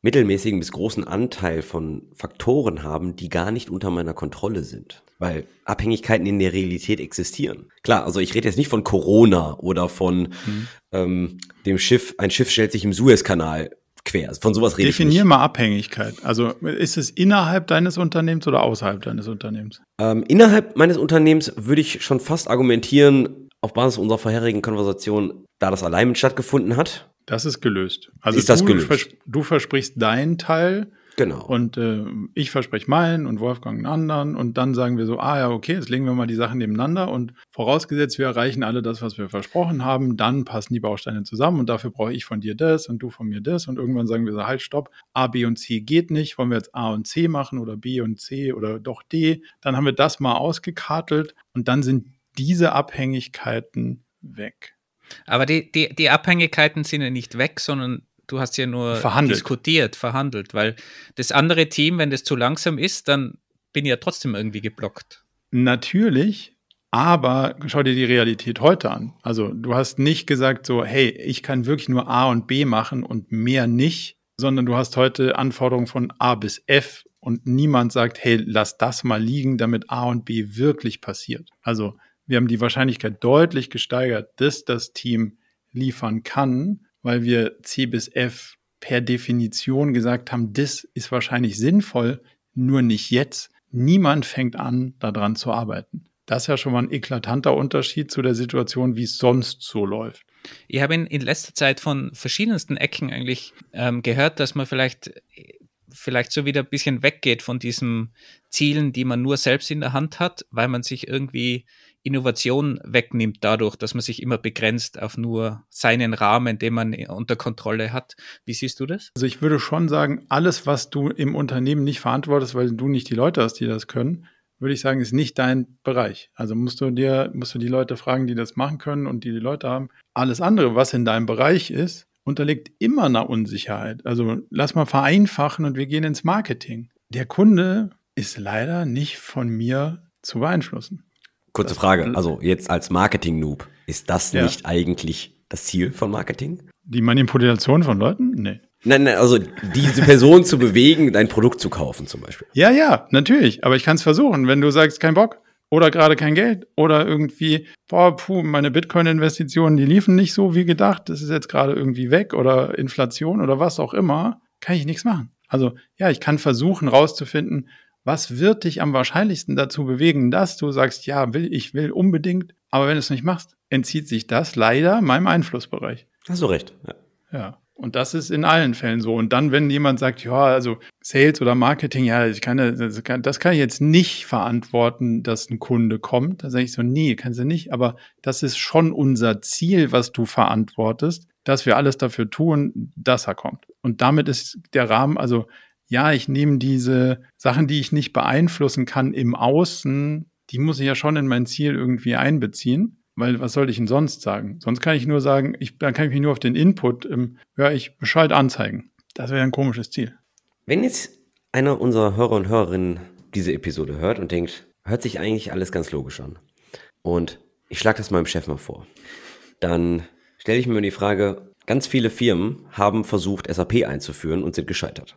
mittelmäßigen bis großen Anteil von Faktoren haben, die gar nicht unter meiner Kontrolle sind. Weil Abhängigkeiten in der Realität existieren. Klar, also ich rede jetzt nicht von Corona oder von mhm. ähm, dem Schiff, ein Schiff stellt sich im Suezkanal quer. Von sowas rede Definier ich nicht. mal Abhängigkeit. Also ist es innerhalb deines Unternehmens oder außerhalb deines Unternehmens? Ähm, innerhalb meines Unternehmens würde ich schon fast argumentieren, auf Basis unserer vorherigen Konversation, da das Alignment stattgefunden hat, das ist gelöst. Also ist das du, gelöst? Vers du versprichst deinen Teil. Genau. Und äh, ich verspreche meinen und Wolfgang einen anderen. Und dann sagen wir so, ah ja, okay, jetzt legen wir mal die Sachen nebeneinander. Und vorausgesetzt, wir erreichen alle das, was wir versprochen haben, dann passen die Bausteine zusammen. Und dafür brauche ich von dir das und du von mir das. Und irgendwann sagen wir so, halt, stopp, A, B und C geht nicht. Wollen wir jetzt A und C machen oder B und C oder doch D? Dann haben wir das mal ausgekartelt. Und dann sind diese Abhängigkeiten weg. Aber die, die, die Abhängigkeiten sind ja nicht weg, sondern du hast ja nur verhandelt. diskutiert, verhandelt, weil das andere Team, wenn das zu langsam ist, dann bin ich ja trotzdem irgendwie geblockt. Natürlich, aber schau dir die Realität heute an. Also du hast nicht gesagt so, hey, ich kann wirklich nur A und B machen und mehr nicht, sondern du hast heute Anforderungen von A bis F und niemand sagt, hey, lass das mal liegen, damit A und B wirklich passiert. Also wir haben die Wahrscheinlichkeit deutlich gesteigert, dass das Team liefern kann, weil wir C bis F per Definition gesagt haben, das ist wahrscheinlich sinnvoll, nur nicht jetzt. Niemand fängt an, daran zu arbeiten. Das ist ja schon mal ein eklatanter Unterschied zu der Situation, wie es sonst so läuft. Ich habe in, in letzter Zeit von verschiedensten Ecken eigentlich ähm, gehört, dass man vielleicht, vielleicht so wieder ein bisschen weggeht von diesen Zielen, die man nur selbst in der Hand hat, weil man sich irgendwie Innovation wegnimmt dadurch, dass man sich immer begrenzt auf nur seinen Rahmen, den man unter Kontrolle hat. Wie siehst du das? Also ich würde schon sagen, alles, was du im Unternehmen nicht verantwortest, weil du nicht die Leute hast, die das können, würde ich sagen, ist nicht dein Bereich. Also musst du dir, musst du die Leute fragen, die das machen können und die die Leute haben. Alles andere, was in deinem Bereich ist, unterliegt immer einer Unsicherheit. Also lass mal vereinfachen und wir gehen ins Marketing. Der Kunde ist leider nicht von mir zu beeinflussen. Kurze Frage, also jetzt als Marketing-Noob, ist das ja. nicht eigentlich das Ziel von Marketing? Die Manipulation von Leuten? Nee. Nein, nein, also diese Person zu bewegen, dein Produkt zu kaufen zum Beispiel. Ja, ja, natürlich. Aber ich kann es versuchen. Wenn du sagst, kein Bock oder gerade kein Geld oder irgendwie, boah, puh, meine Bitcoin-Investitionen, die liefen nicht so wie gedacht, das ist jetzt gerade irgendwie weg oder Inflation oder was auch immer, kann ich nichts machen. Also ja, ich kann versuchen rauszufinden, was wird dich am wahrscheinlichsten dazu bewegen, dass du sagst, ja, will, ich will unbedingt, aber wenn du es nicht machst, entzieht sich das leider meinem Einflussbereich. Hast du recht. Ja. ja. Und das ist in allen Fällen so. Und dann, wenn jemand sagt, ja, also Sales oder Marketing, ja, ich kann, das, kann, das kann ich jetzt nicht verantworten, dass ein Kunde kommt, da sage ich so, nee, kannst du nicht. Aber das ist schon unser Ziel, was du verantwortest, dass wir alles dafür tun, dass er kommt. Und damit ist der Rahmen, also ja, ich nehme diese Sachen, die ich nicht beeinflussen kann im Außen, die muss ich ja schon in mein Ziel irgendwie einbeziehen. Weil was soll ich denn sonst sagen? Sonst kann ich nur sagen, ich, dann kann ich mich nur auf den Input, ähm, ja, ich Bescheid anzeigen. Das wäre ein komisches Ziel. Wenn jetzt einer unserer Hörer und Hörerinnen diese Episode hört und denkt, hört sich eigentlich alles ganz logisch an. Und ich schlage das meinem Chef mal vor. Dann stelle ich mir die Frage, ganz viele Firmen haben versucht, SAP einzuführen und sind gescheitert.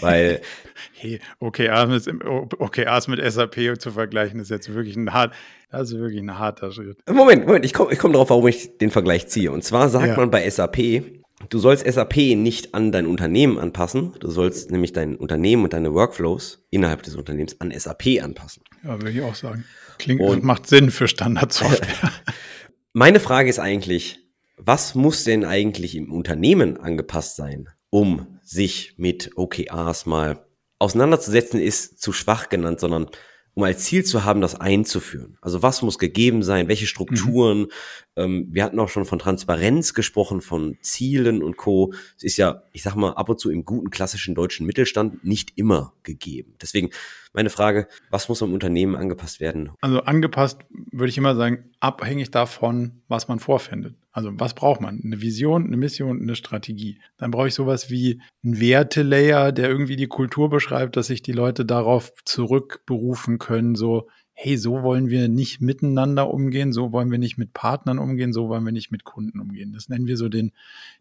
Weil. hey, OKRs mit, OKRs mit SAP zu vergleichen, ist jetzt wirklich ein hart, das ist wirklich ein harter Schritt. Moment, Moment, ich komme ich komm darauf, warum ich den Vergleich ziehe. Und zwar sagt ja. man bei SAP, du sollst SAP nicht an dein Unternehmen anpassen, du sollst nämlich dein Unternehmen und deine Workflows innerhalb des Unternehmens an SAP anpassen. Ja, würde ich auch sagen. Klingt und macht Sinn für Standardsoftware. Meine Frage ist eigentlich, was muss denn eigentlich im Unternehmen angepasst sein, um sich mit OKRs mal auseinanderzusetzen, ist zu schwach genannt, sondern um als Ziel zu haben, das einzuführen. Also was muss gegeben sein, welche Strukturen. Mhm. Ähm, wir hatten auch schon von Transparenz gesprochen, von Zielen und Co. Es ist ja, ich sag mal, ab und zu im guten klassischen deutschen Mittelstand nicht immer gegeben. Deswegen meine Frage, was muss am Unternehmen angepasst werden? Also angepasst würde ich immer sagen, abhängig davon, was man vorfindet. Also was braucht man? Eine Vision, eine Mission, eine Strategie. Dann brauche ich sowas wie ein Wertelayer, der irgendwie die Kultur beschreibt, dass sich die Leute darauf zurückberufen können, so hey, so wollen wir nicht miteinander umgehen, so wollen wir nicht mit Partnern umgehen, so wollen wir nicht mit Kunden umgehen. Das nennen wir so den,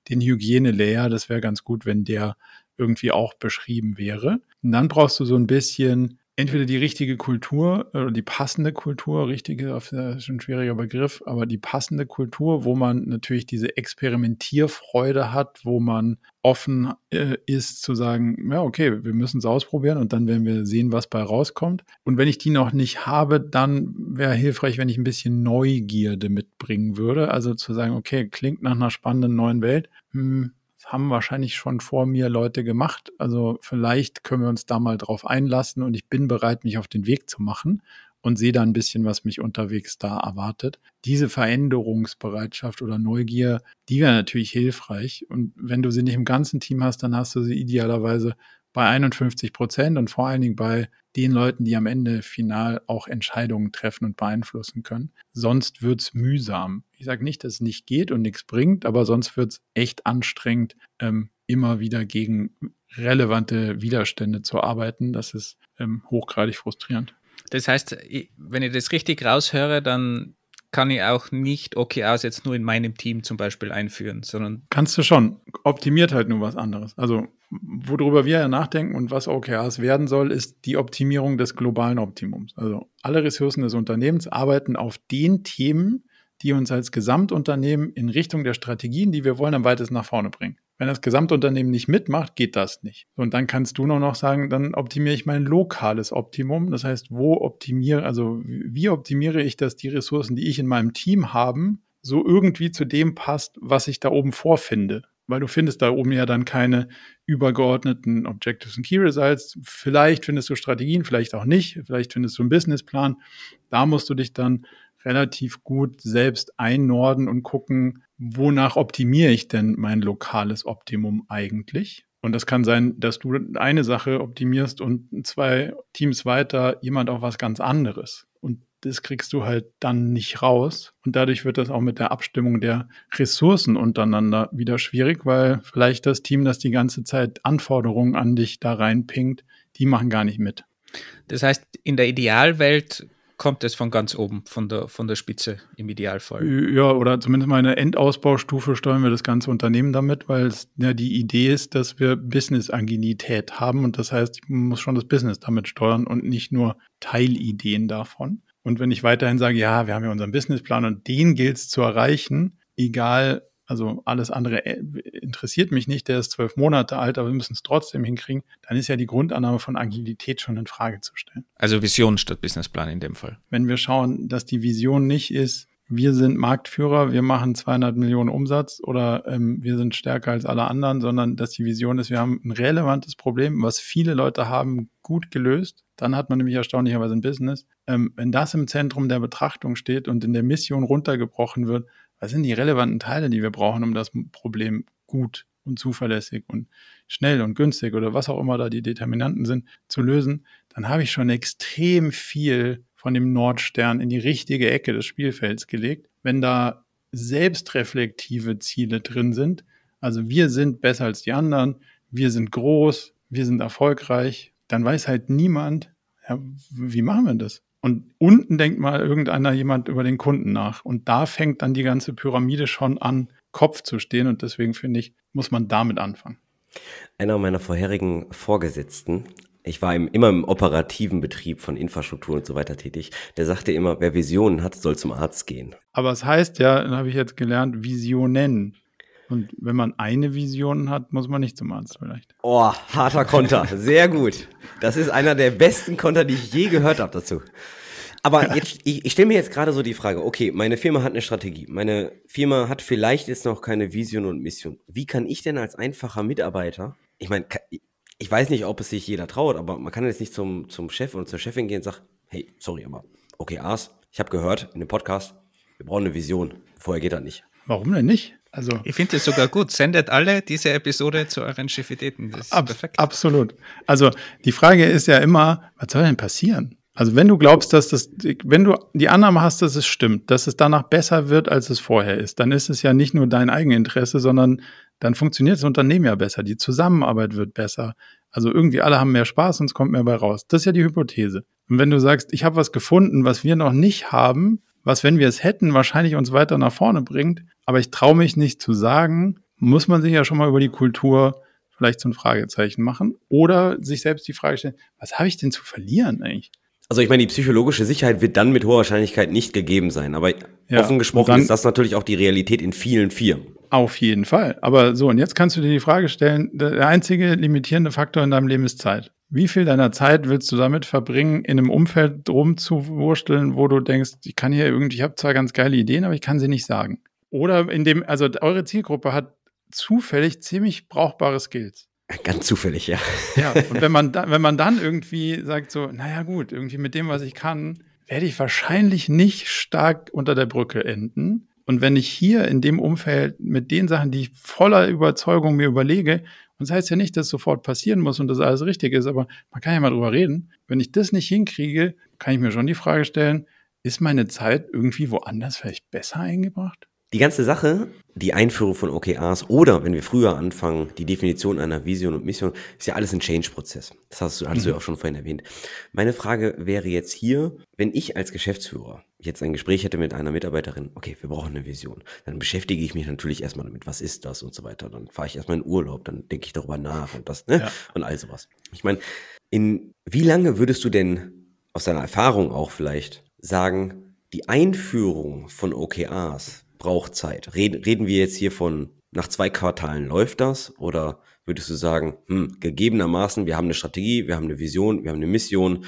den Hygiene-Layer. Das wäre ganz gut, wenn der irgendwie auch beschrieben wäre. Und dann brauchst du so ein bisschen entweder die richtige Kultur oder die passende Kultur, richtige, das ist ein schwieriger Begriff, aber die passende Kultur, wo man natürlich diese Experimentierfreude hat, wo man offen äh, ist zu sagen, ja, okay, wir müssen es ausprobieren und dann werden wir sehen, was bei rauskommt. Und wenn ich die noch nicht habe, dann wäre hilfreich, wenn ich ein bisschen Neugierde mitbringen würde. Also zu sagen, okay, klingt nach einer spannenden neuen Welt. Hm, haben wahrscheinlich schon vor mir Leute gemacht. Also vielleicht können wir uns da mal drauf einlassen und ich bin bereit, mich auf den Weg zu machen und sehe da ein bisschen, was mich unterwegs da erwartet. Diese Veränderungsbereitschaft oder Neugier, die wäre natürlich hilfreich. Und wenn du sie nicht im ganzen Team hast, dann hast du sie idealerweise bei 51 Prozent und vor allen Dingen bei den Leuten, die am Ende final auch Entscheidungen treffen und beeinflussen können. Sonst wird's mühsam. Ich sage nicht, dass es nicht geht und nichts bringt, aber sonst wird's echt anstrengend, ähm, immer wieder gegen relevante Widerstände zu arbeiten. Das ist ähm, hochgradig frustrierend. Das heißt, wenn ich das richtig raushöre, dann kann ich auch nicht OKRs jetzt nur in meinem Team zum Beispiel einführen, sondern. Kannst du schon. Optimiert halt nur was anderes. Also, worüber wir ja nachdenken und was OKRs werden soll, ist die Optimierung des globalen Optimums. Also, alle Ressourcen des Unternehmens arbeiten auf den Themen, die uns als Gesamtunternehmen in Richtung der Strategien, die wir wollen, am weitesten nach vorne bringen. Wenn das Gesamtunternehmen nicht mitmacht, geht das nicht. Und dann kannst du nur noch sagen, dann optimiere ich mein lokales Optimum. Das heißt, wo optimiere, also wie optimiere ich, dass die Ressourcen, die ich in meinem Team haben, so irgendwie zu dem passt, was ich da oben vorfinde. Weil du findest da oben ja dann keine übergeordneten Objectives und Key Results. Vielleicht findest du Strategien, vielleicht auch nicht. Vielleicht findest du einen Businessplan. Da musst du dich dann relativ gut selbst einnorden und gucken, wonach optimiere ich denn mein lokales Optimum eigentlich? Und das kann sein, dass du eine Sache optimierst und zwei Teams weiter jemand auf was ganz anderes. Und das kriegst du halt dann nicht raus. Und dadurch wird das auch mit der Abstimmung der Ressourcen untereinander wieder schwierig, weil vielleicht das Team, das die ganze Zeit Anforderungen an dich da reinpingt, die machen gar nicht mit. Das heißt, in der Idealwelt kommt es von ganz oben, von der, von der Spitze im Idealfall. Ja, oder zumindest mal in der Endausbaustufe steuern wir das ganze Unternehmen damit, weil es ja die Idee ist, dass wir Business-Agilität haben und das heißt, ich muss schon das Business damit steuern und nicht nur Teilideen davon. Und wenn ich weiterhin sage, ja, wir haben ja unseren Businessplan und den gilt es zu erreichen, egal also alles andere äh, interessiert mich nicht, der ist zwölf Monate alt, aber wir müssen es trotzdem hinkriegen, dann ist ja die Grundannahme von Agilität schon in Frage zu stellen. Also Vision statt Businessplan in dem Fall. Wenn wir schauen, dass die Vision nicht ist, wir sind Marktführer, wir machen 200 Millionen Umsatz oder ähm, wir sind stärker als alle anderen, sondern dass die Vision ist, wir haben ein relevantes Problem, was viele Leute haben, gut gelöst. Dann hat man nämlich erstaunlicherweise ein Business. Ähm, wenn das im Zentrum der Betrachtung steht und in der Mission runtergebrochen wird, was sind die relevanten Teile, die wir brauchen, um das Problem gut und zuverlässig und schnell und günstig oder was auch immer da die Determinanten sind, zu lösen, dann habe ich schon extrem viel von dem Nordstern in die richtige Ecke des Spielfelds gelegt. Wenn da selbstreflektive Ziele drin sind, also wir sind besser als die anderen, wir sind groß, wir sind erfolgreich, dann weiß halt niemand, ja, wie machen wir das? Und unten denkt mal irgendeiner jemand über den Kunden nach. Und da fängt dann die ganze Pyramide schon an, Kopf zu stehen. Und deswegen finde ich, muss man damit anfangen. Einer meiner vorherigen Vorgesetzten, ich war im, immer im operativen Betrieb von Infrastruktur und so weiter tätig, der sagte immer, wer Visionen hat, soll zum Arzt gehen. Aber es heißt ja, habe ich jetzt gelernt, Visionen. Und wenn man eine Vision hat, muss man nicht zum Arzt vielleicht. Oh, harter Konter. Sehr gut. Das ist einer der besten Konter, die ich je gehört habe dazu. Aber jetzt, ich, ich stelle mir jetzt gerade so die Frage, okay, meine Firma hat eine Strategie. Meine Firma hat vielleicht jetzt noch keine Vision und Mission. Wie kann ich denn als einfacher Mitarbeiter, ich meine, ich weiß nicht, ob es sich jeder traut, aber man kann jetzt nicht zum, zum Chef oder zur Chefin gehen und sagen, hey, sorry, aber okay, Ars, ich habe gehört in dem Podcast, wir brauchen eine Vision. Vorher geht das nicht. Warum denn nicht? Also, ich finde es sogar gut. Sendet alle diese Episode zu euren Chefitäten. Das ist ab, perfekt. Absolut. Also die Frage ist ja immer, was soll denn passieren? Also wenn du glaubst, dass das, wenn du die Annahme hast, dass es stimmt, dass es danach besser wird, als es vorher ist, dann ist es ja nicht nur dein Eigeninteresse, sondern dann funktioniert das Unternehmen ja besser, die Zusammenarbeit wird besser. Also irgendwie alle haben mehr Spaß und es kommt mehr bei raus. Das ist ja die Hypothese. Und wenn du sagst, ich habe was gefunden, was wir noch nicht haben, was, wenn wir es hätten, wahrscheinlich uns weiter nach vorne bringt, aber ich traue mich nicht zu sagen, muss man sich ja schon mal über die Kultur vielleicht so ein Fragezeichen machen oder sich selbst die Frage stellen, was habe ich denn zu verlieren eigentlich? Also ich meine, die psychologische Sicherheit wird dann mit hoher Wahrscheinlichkeit nicht gegeben sein. Aber ja, offen gesprochen dann, ist das natürlich auch die Realität in vielen Firmen. Auf jeden Fall. Aber so, und jetzt kannst du dir die Frage stellen, der einzige limitierende Faktor in deinem Leben ist Zeit. Wie viel deiner Zeit willst du damit verbringen, in einem Umfeld rumzuwursteln, wo du denkst, ich kann hier irgendwie, ich habe zwar ganz geile Ideen, aber ich kann sie nicht sagen. Oder in dem, also eure Zielgruppe hat zufällig ziemlich brauchbare Skills. Ganz zufällig, ja. Ja, und wenn man, da, wenn man dann irgendwie sagt so, naja gut, irgendwie mit dem, was ich kann, werde ich wahrscheinlich nicht stark unter der Brücke enden. Und wenn ich hier in dem Umfeld mit den Sachen, die ich voller Überzeugung mir überlege, und das heißt ja nicht, dass sofort passieren muss und dass alles richtig ist, aber man kann ja mal drüber reden. Wenn ich das nicht hinkriege, kann ich mir schon die Frage stellen, ist meine Zeit irgendwie woanders vielleicht besser eingebracht? Die ganze Sache, die Einführung von OKRs oder, wenn wir früher anfangen, die Definition einer Vision und Mission, ist ja alles ein Change-Prozess. Das hast du, hast mhm. du ja auch schon vorhin erwähnt. Meine Frage wäre jetzt hier, wenn ich als Geschäftsführer jetzt ein Gespräch hätte mit einer Mitarbeiterin, okay, wir brauchen eine Vision, dann beschäftige ich mich natürlich erstmal damit, was ist das und so weiter. Dann fahre ich erstmal in Urlaub, dann denke ich darüber nach und das, ne? Ja. Und all sowas. Ich meine, in wie lange würdest du denn aus deiner Erfahrung auch vielleicht sagen, die Einführung von OKRs braucht Zeit. Reden, reden wir jetzt hier von nach zwei Quartalen läuft das? Oder würdest du sagen, hm, gegebenermaßen, wir haben eine Strategie, wir haben eine Vision, wir haben eine Mission.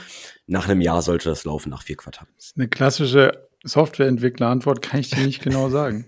Nach einem Jahr sollte das laufen, nach vier Quartalen. Das ist eine klassische Softwareentwickler-Antwort, kann ich dir nicht genau sagen.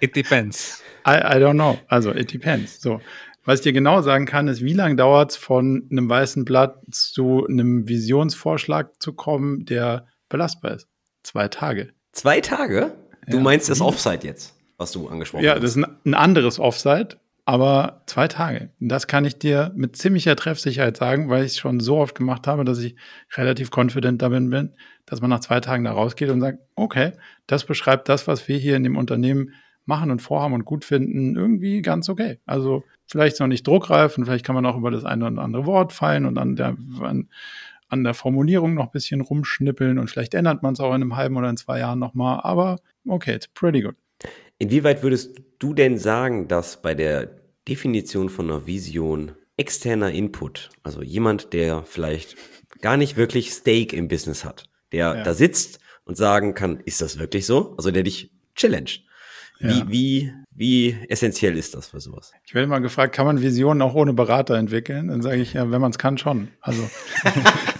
It depends. I, I don't know. Also, it depends. So. Was ich dir genau sagen kann, ist, wie lange dauert es von einem weißen Blatt zu einem Visionsvorschlag zu kommen, der belastbar ist? Zwei Tage. Zwei Tage? Du Ja. meinst das Offside jetzt, was du angesprochen Ja, hast? das ist ein, anderes Offside, aber zwei Tage. Das kann ich dir mit ziemlicher Treffsicherheit sagen, weil ich es schon so oft gemacht habe, dass ich relativ confident darin bin, dass man nach zwei Tagen da rausgeht und sagt, okay, das beschreibt das, was wir hier in dem Unternehmen machen und vorhaben und gut finden, irgendwie ganz okay. Also vielleicht noch nicht druckreif und vielleicht kann man auch über das eine oder andere Wort fallen und an der, an, an der Formulierung noch ein bisschen rumschnippeln und vielleicht ändert man es auch in einem halben oder in zwei Jahren nochmal, aber okay, it's pretty good. Inwieweit würdest du denn sagen, dass bei der Definition von einer Vision externer Input, also jemand, der vielleicht gar nicht wirklich Stake im Business hat, der Ja. da sitzt und sagen kann, ist das wirklich so? Also der dich challenged. Wie, Ja. wie, wie essentiell ist das für sowas? Ich werde mal gefragt, kann man Visionen auch ohne Berater entwickeln? Dann sage ich, ja, wenn man es kann, schon. Also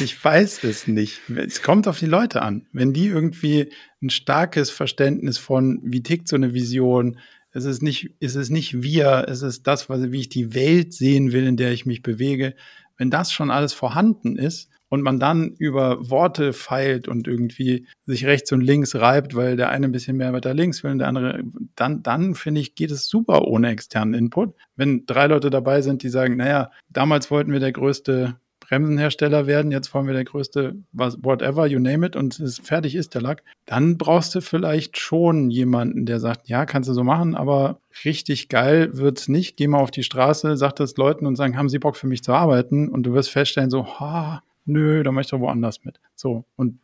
ich weiß es nicht. Es kommt auf die Leute an. Wenn die irgendwie ein starkes Verständnis von, wie tickt so eine Vision, es ist nicht, es ist nicht wir, es ist das, was, wie ich die Welt sehen will, in der ich mich bewege. Wenn das schon alles vorhanden ist und man dann über Worte feilt und irgendwie sich rechts und links reibt, weil der eine ein bisschen mehr weiter links will und der andere, dann, dann finde ich, geht es super ohne externen Input. Wenn drei Leute dabei sind, die sagen, naja, damals wollten wir der größte Bremsenhersteller werden, jetzt wollen wir der größte, was, whatever, you name it, und es fertig ist der Lack, dann brauchst du vielleicht schon jemanden, der sagt, ja, kannst du so machen, aber richtig geil wird's nicht. Geh mal auf die Straße, sag das Leuten und sagen, haben sie Bock für mich zu arbeiten? Und du wirst feststellen, so, ha, nö, da möchte ich doch woanders mit. So, und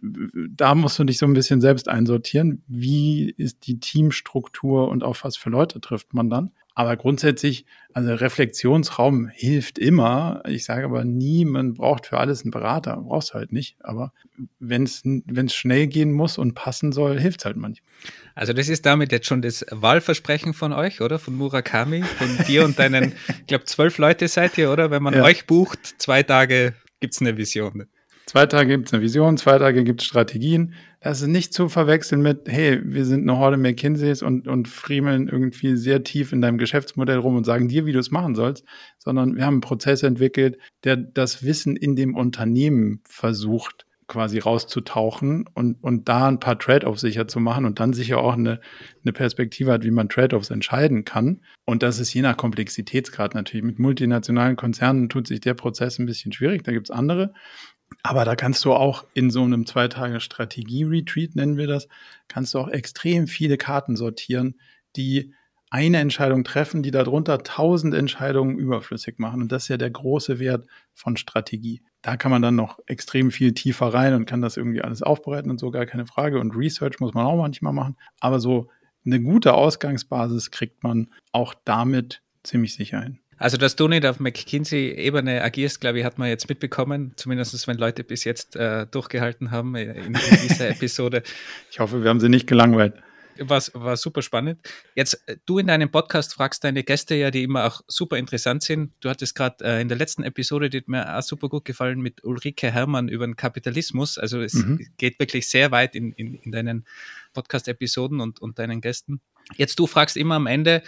da musst du dich so ein bisschen selbst einsortieren. Wie ist die Teamstruktur und auf was für Leute trifft man dann? Aber grundsätzlich, also Reflexionsraum hilft immer. Ich sage aber nie, man braucht für alles einen Berater. Brauchst halt nicht. Aber wenn es schnell gehen muss und passen soll, hilft es halt manchmal. Also das ist damit jetzt schon das Wahlversprechen von euch, oder? Von Murakami, von dir und deinen, ich glaube, zwölf Leute seid ihr, oder? Wenn man Ja. euch bucht, zwei Tage gibt's eine Vision. Zwei Tage gibt es eine Vision, zwei Tage gibt es Strategien. Das ist nicht zu verwechseln mit, hey, wir sind eine Horde McKinseys und, und friemeln irgendwie sehr tief in deinem Geschäftsmodell rum und sagen dir, wie du es machen sollst, sondern wir haben einen Prozess entwickelt, der das Wissen in dem Unternehmen versucht, quasi rauszutauchen und, und da ein paar Trade-offs sicher zu machen und dann sicher auch eine, eine Perspektive hat, wie man Trade-offs entscheiden kann. Und das ist je nach Komplexitätsgrad natürlich. Mit multinationalen Konzernen tut sich der Prozess ein bisschen schwierig, da gibt es andere. Aber da kannst du auch in so einem zwei Tage Strategie-Retreat, nennen wir das, kannst du auch extrem viele Karten sortieren, die eine Entscheidung treffen, die darunter tausend Entscheidungen überflüssig machen. Und das ist ja der große Wert von Strategie. Da kann man dann noch extrem viel tiefer rein und kann das irgendwie alles aufbereiten und so, gar keine Frage. Und Research muss man auch manchmal machen. Aber so eine gute Ausgangsbasis kriegt man auch damit ziemlich sicher hin. Also, dass du nicht auf McKinsey-Ebene agierst, glaube ich, hat man jetzt mitbekommen. Zumindest, wenn Leute bis jetzt äh, durchgehalten haben in, in dieser Episode. Ich hoffe, wir haben sie nicht gelangweilt. War, war super spannend. Jetzt, äh, du in deinem Podcast fragst deine Gäste ja, die immer auch super interessant sind. Du hattest gerade äh, in der letzten Episode, die hat mir auch super gut gefallen, mit Ulrike Herrmann über den Kapitalismus. Also es Mhm. geht wirklich sehr weit in, in, in deinen Podcast-Episoden und, und deinen Gästen. Jetzt, du fragst immer am Ende,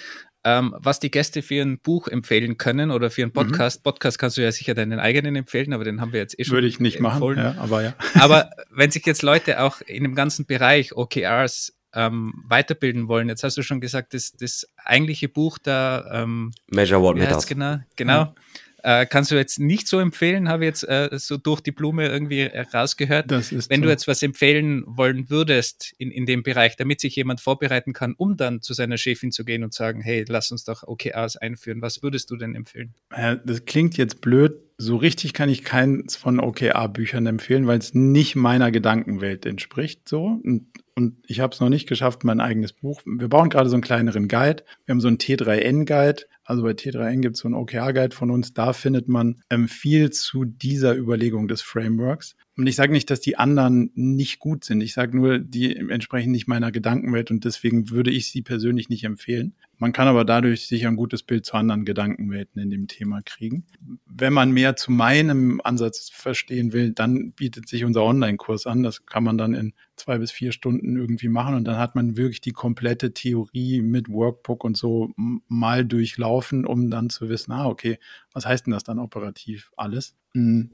ähm, was die Gäste für ein Buch empfehlen können oder für einen Podcast. Podcast kannst du ja sicher deinen eigenen empfehlen, aber den haben wir jetzt eh schon Würde ich nicht machen, empfohlen. ja, aber ja. Aber wenn sich jetzt Leute auch in dem ganzen Bereich OKRs ähm, weiterbilden wollen, jetzt hast du schon gesagt, das, das eigentliche Buch da, ähm, Measure what matters. genau, genau, äh, kannst du jetzt nicht so empfehlen, habe ich jetzt äh, so durch die Blume irgendwie äh, rausgehört. Wenn so. du jetzt was empfehlen wollen würdest in, in dem Bereich, damit sich jemand vorbereiten kann, um dann zu seiner Chefin zu gehen und sagen, hey, lass uns doch OKRs einführen, was würdest du denn empfehlen? Ja, das klingt jetzt blöd. So richtig kann ich keins von OKR-Büchern empfehlen, weil es nicht meiner Gedankenwelt entspricht. So und, und ich habe es noch nicht geschafft, mein eigenes Buch. Wir bauen gerade so einen kleineren Guide. Wir haben so einen T3N-Guide. Also bei T3N gibt es so einen OKR-Guide von uns. Da findet man ähm, viel zu dieser Überlegung des Frameworks. Und ich sage nicht, dass die anderen nicht gut sind. Ich sage nur, die entsprechen nicht meiner Gedankenwelt und deswegen würde ich sie persönlich nicht empfehlen. Man kann aber dadurch sicher ein gutes Bild zu anderen Gedankenwelten in dem Thema kriegen. Wenn man mehr zu meinem Ansatz verstehen will, dann bietet sich unser Online-Kurs an. Das kann man dann in zwei bis vier Stunden irgendwie machen und dann hat man wirklich die komplette Theorie mit Workbook und so mal durchlaufen, um dann zu wissen, ah, okay, was heißt denn das dann operativ alles?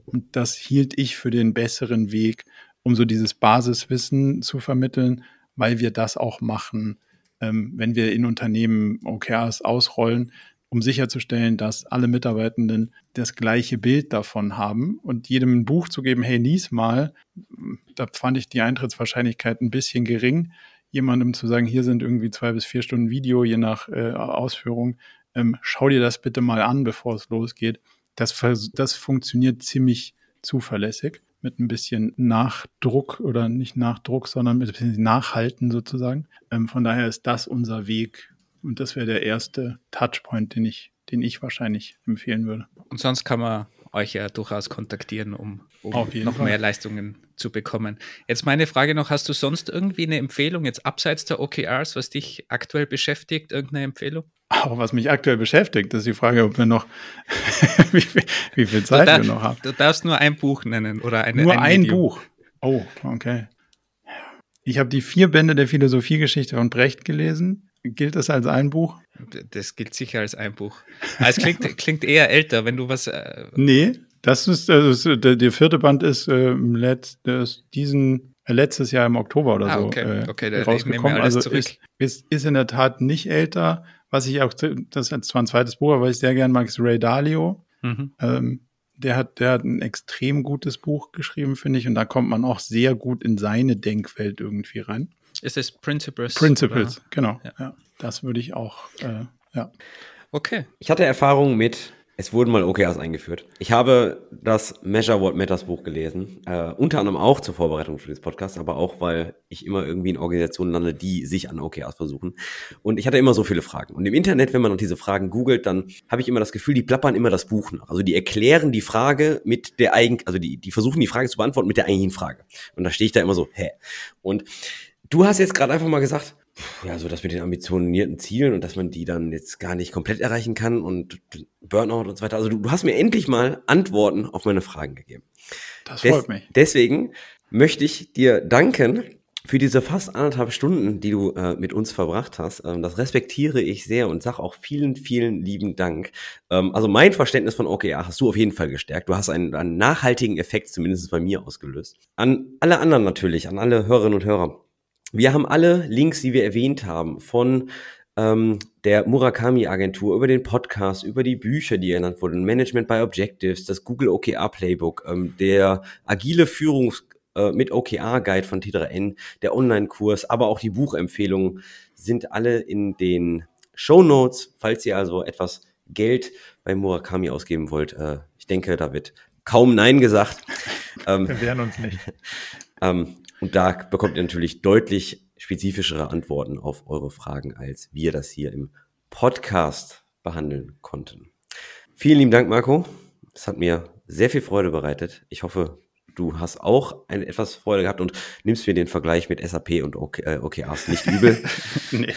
Und das hielt ich für den besseren Weg, um so dieses Basiswissen zu vermitteln, weil wir das auch machen, ähm, wenn wir in Unternehmen OKRs ausrollen, um sicherzustellen, dass alle Mitarbeitenden das gleiche Bild davon haben und jedem ein Buch zu geben, hey, lies mal, da fand ich die Eintrittswahrscheinlichkeit ein bisschen gering. Jemandem zu sagen, hier sind irgendwie zwei bis vier Stunden Video, je nach äh, Ausführung, ähm, schau dir das bitte mal an, bevor es losgeht. Das, das funktioniert ziemlich zuverlässig mit ein bisschen Nachdruck oder nicht Nachdruck, sondern mit ein bisschen Nachhalten sozusagen. Ähm, von daher ist das unser Weg und das wäre der erste Touchpoint, den ich, den ich wahrscheinlich empfehlen würde. Und sonst kann man euch ja durchaus kontaktieren, um, um noch Fall. mehr Leistungen zu bekommen. Jetzt meine Frage noch, hast du sonst irgendwie eine Empfehlung, jetzt abseits der OKRs, was dich aktuell beschäftigt, irgendeine Empfehlung? Auch was mich aktuell beschäftigt, das ist die Frage, ob wir noch, wie, viel, wie, viel Zeit darf, wir noch haben. Du darfst nur ein Buch nennen oder eine, Nur ein, ein Buch. Oh, okay. Ich habe die vier Bände der Philosophiegeschichte von Brecht gelesen. Gilt das als ein Buch? Das gilt sicher als ein Buch. Also es klingt, klingt eher älter, wenn du was. Äh nee, das ist, also der, der vierte Band ist, äh, letzt, ist diesen äh, letztes Jahr im Oktober oder ah, so okay. Äh, okay, rausgekommen. Also ist, ist, ist in der Tat nicht älter. Was ich auch, das ist zwar ein zweites Buch, aber was ich sehr gern mag, ist Ray Dalio. Mhm. Ähm, der hat, der hat ein extrem gutes Buch geschrieben, finde ich, und da kommt man auch sehr gut in seine Denkwelt irgendwie rein. Ist es Principles? Principles, oder? genau. Ja. ja. das würde ich auch, äh, ja. Okay. Ich hatte Erfahrung mit es wurden mal OKRs eingeführt. Ich habe das Measure What Matters Buch gelesen, äh, unter anderem auch zur Vorbereitung für dieses Podcast, aber auch, weil ich immer irgendwie in Organisationen lande, die sich an OKRs versuchen. Und ich hatte immer so viele Fragen. Und im Internet, wenn man noch diese Fragen googelt, dann habe ich immer das Gefühl, die plappern immer das Buch nach. Also die erklären die Frage mit der eigentlichen, also die, die versuchen die Frage zu beantworten mit der eigentlichen Frage. Und da stehe ich da immer so, hä? Und du hast jetzt gerade einfach mal gesagt, ja, so das mit den ambitionierten Zielen und dass man die dann jetzt gar nicht komplett erreichen kann und Burnout und so weiter. Also du, du hast mir endlich mal Antworten auf meine Fragen gegeben. Das freut Des, mich. Deswegen möchte ich dir danken für diese fast anderthalb Stunden, die du äh, mit uns verbracht hast. Ähm, das respektiere ich sehr und sag auch vielen, vielen lieben Dank. Ähm, also mein Verständnis von OKR hast du auf jeden Fall gestärkt. Du hast einen, einen nachhaltigen Effekt zumindest bei mir ausgelöst. An alle anderen natürlich, an alle Hörerinnen und Hörer wir haben alle Links, die wir erwähnt haben, von ähm, der Murakami-Agentur, über den Podcast, über die Bücher, die genannt wurden, Management by Objectives, das Google OKR Playbook, ähm, der agile Führungs äh, mit OKR Guide von T3N, der Online-Kurs, aber auch die Buchempfehlungen sind alle in den Show Notes, falls ihr also etwas Geld bei Murakami ausgeben wollt. Äh, ich denke, da wird kaum Nein gesagt. Ähm, wir wehren uns nicht. Ähm, und da bekommt ihr natürlich deutlich spezifischere Antworten auf eure Fragen, als wir das hier im Podcast behandeln konnten. Vielen lieben Dank, Marco. Es hat mir sehr viel Freude bereitet. Ich hoffe, du hast auch ein, etwas Freude gehabt und nimmst mir den Vergleich mit SAP und OK, äh, OKRs nicht übel. nee.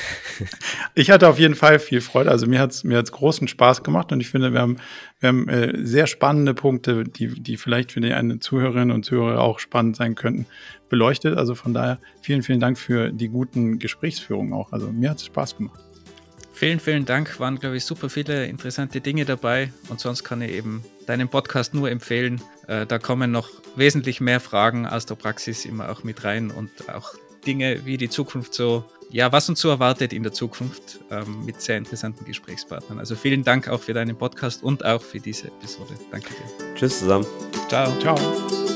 Ich hatte auf jeden Fall viel Freude. Also mir hat es mir hat's großen Spaß gemacht und ich finde, wir haben, wir haben äh, sehr spannende Punkte, die, die vielleicht für die eine Zuhörerin und Zuhörer auch spannend sein könnten, beleuchtet. Also von daher vielen, vielen Dank für die guten Gesprächsführungen auch. Also mir hat es Spaß gemacht. Vielen, vielen Dank. Waren, glaube ich, super viele interessante Dinge dabei. Und sonst kann ich eben deinen Podcast nur empfehlen. Äh, da kommen noch wesentlich mehr Fragen aus der Praxis immer auch mit rein und auch Dinge, wie die Zukunft so, ja, was uns so erwartet in der Zukunft ähm, mit sehr interessanten Gesprächspartnern. Also vielen Dank auch für deinen Podcast und auch für diese Episode. Danke dir. Tschüss zusammen. Ciao. Ciao.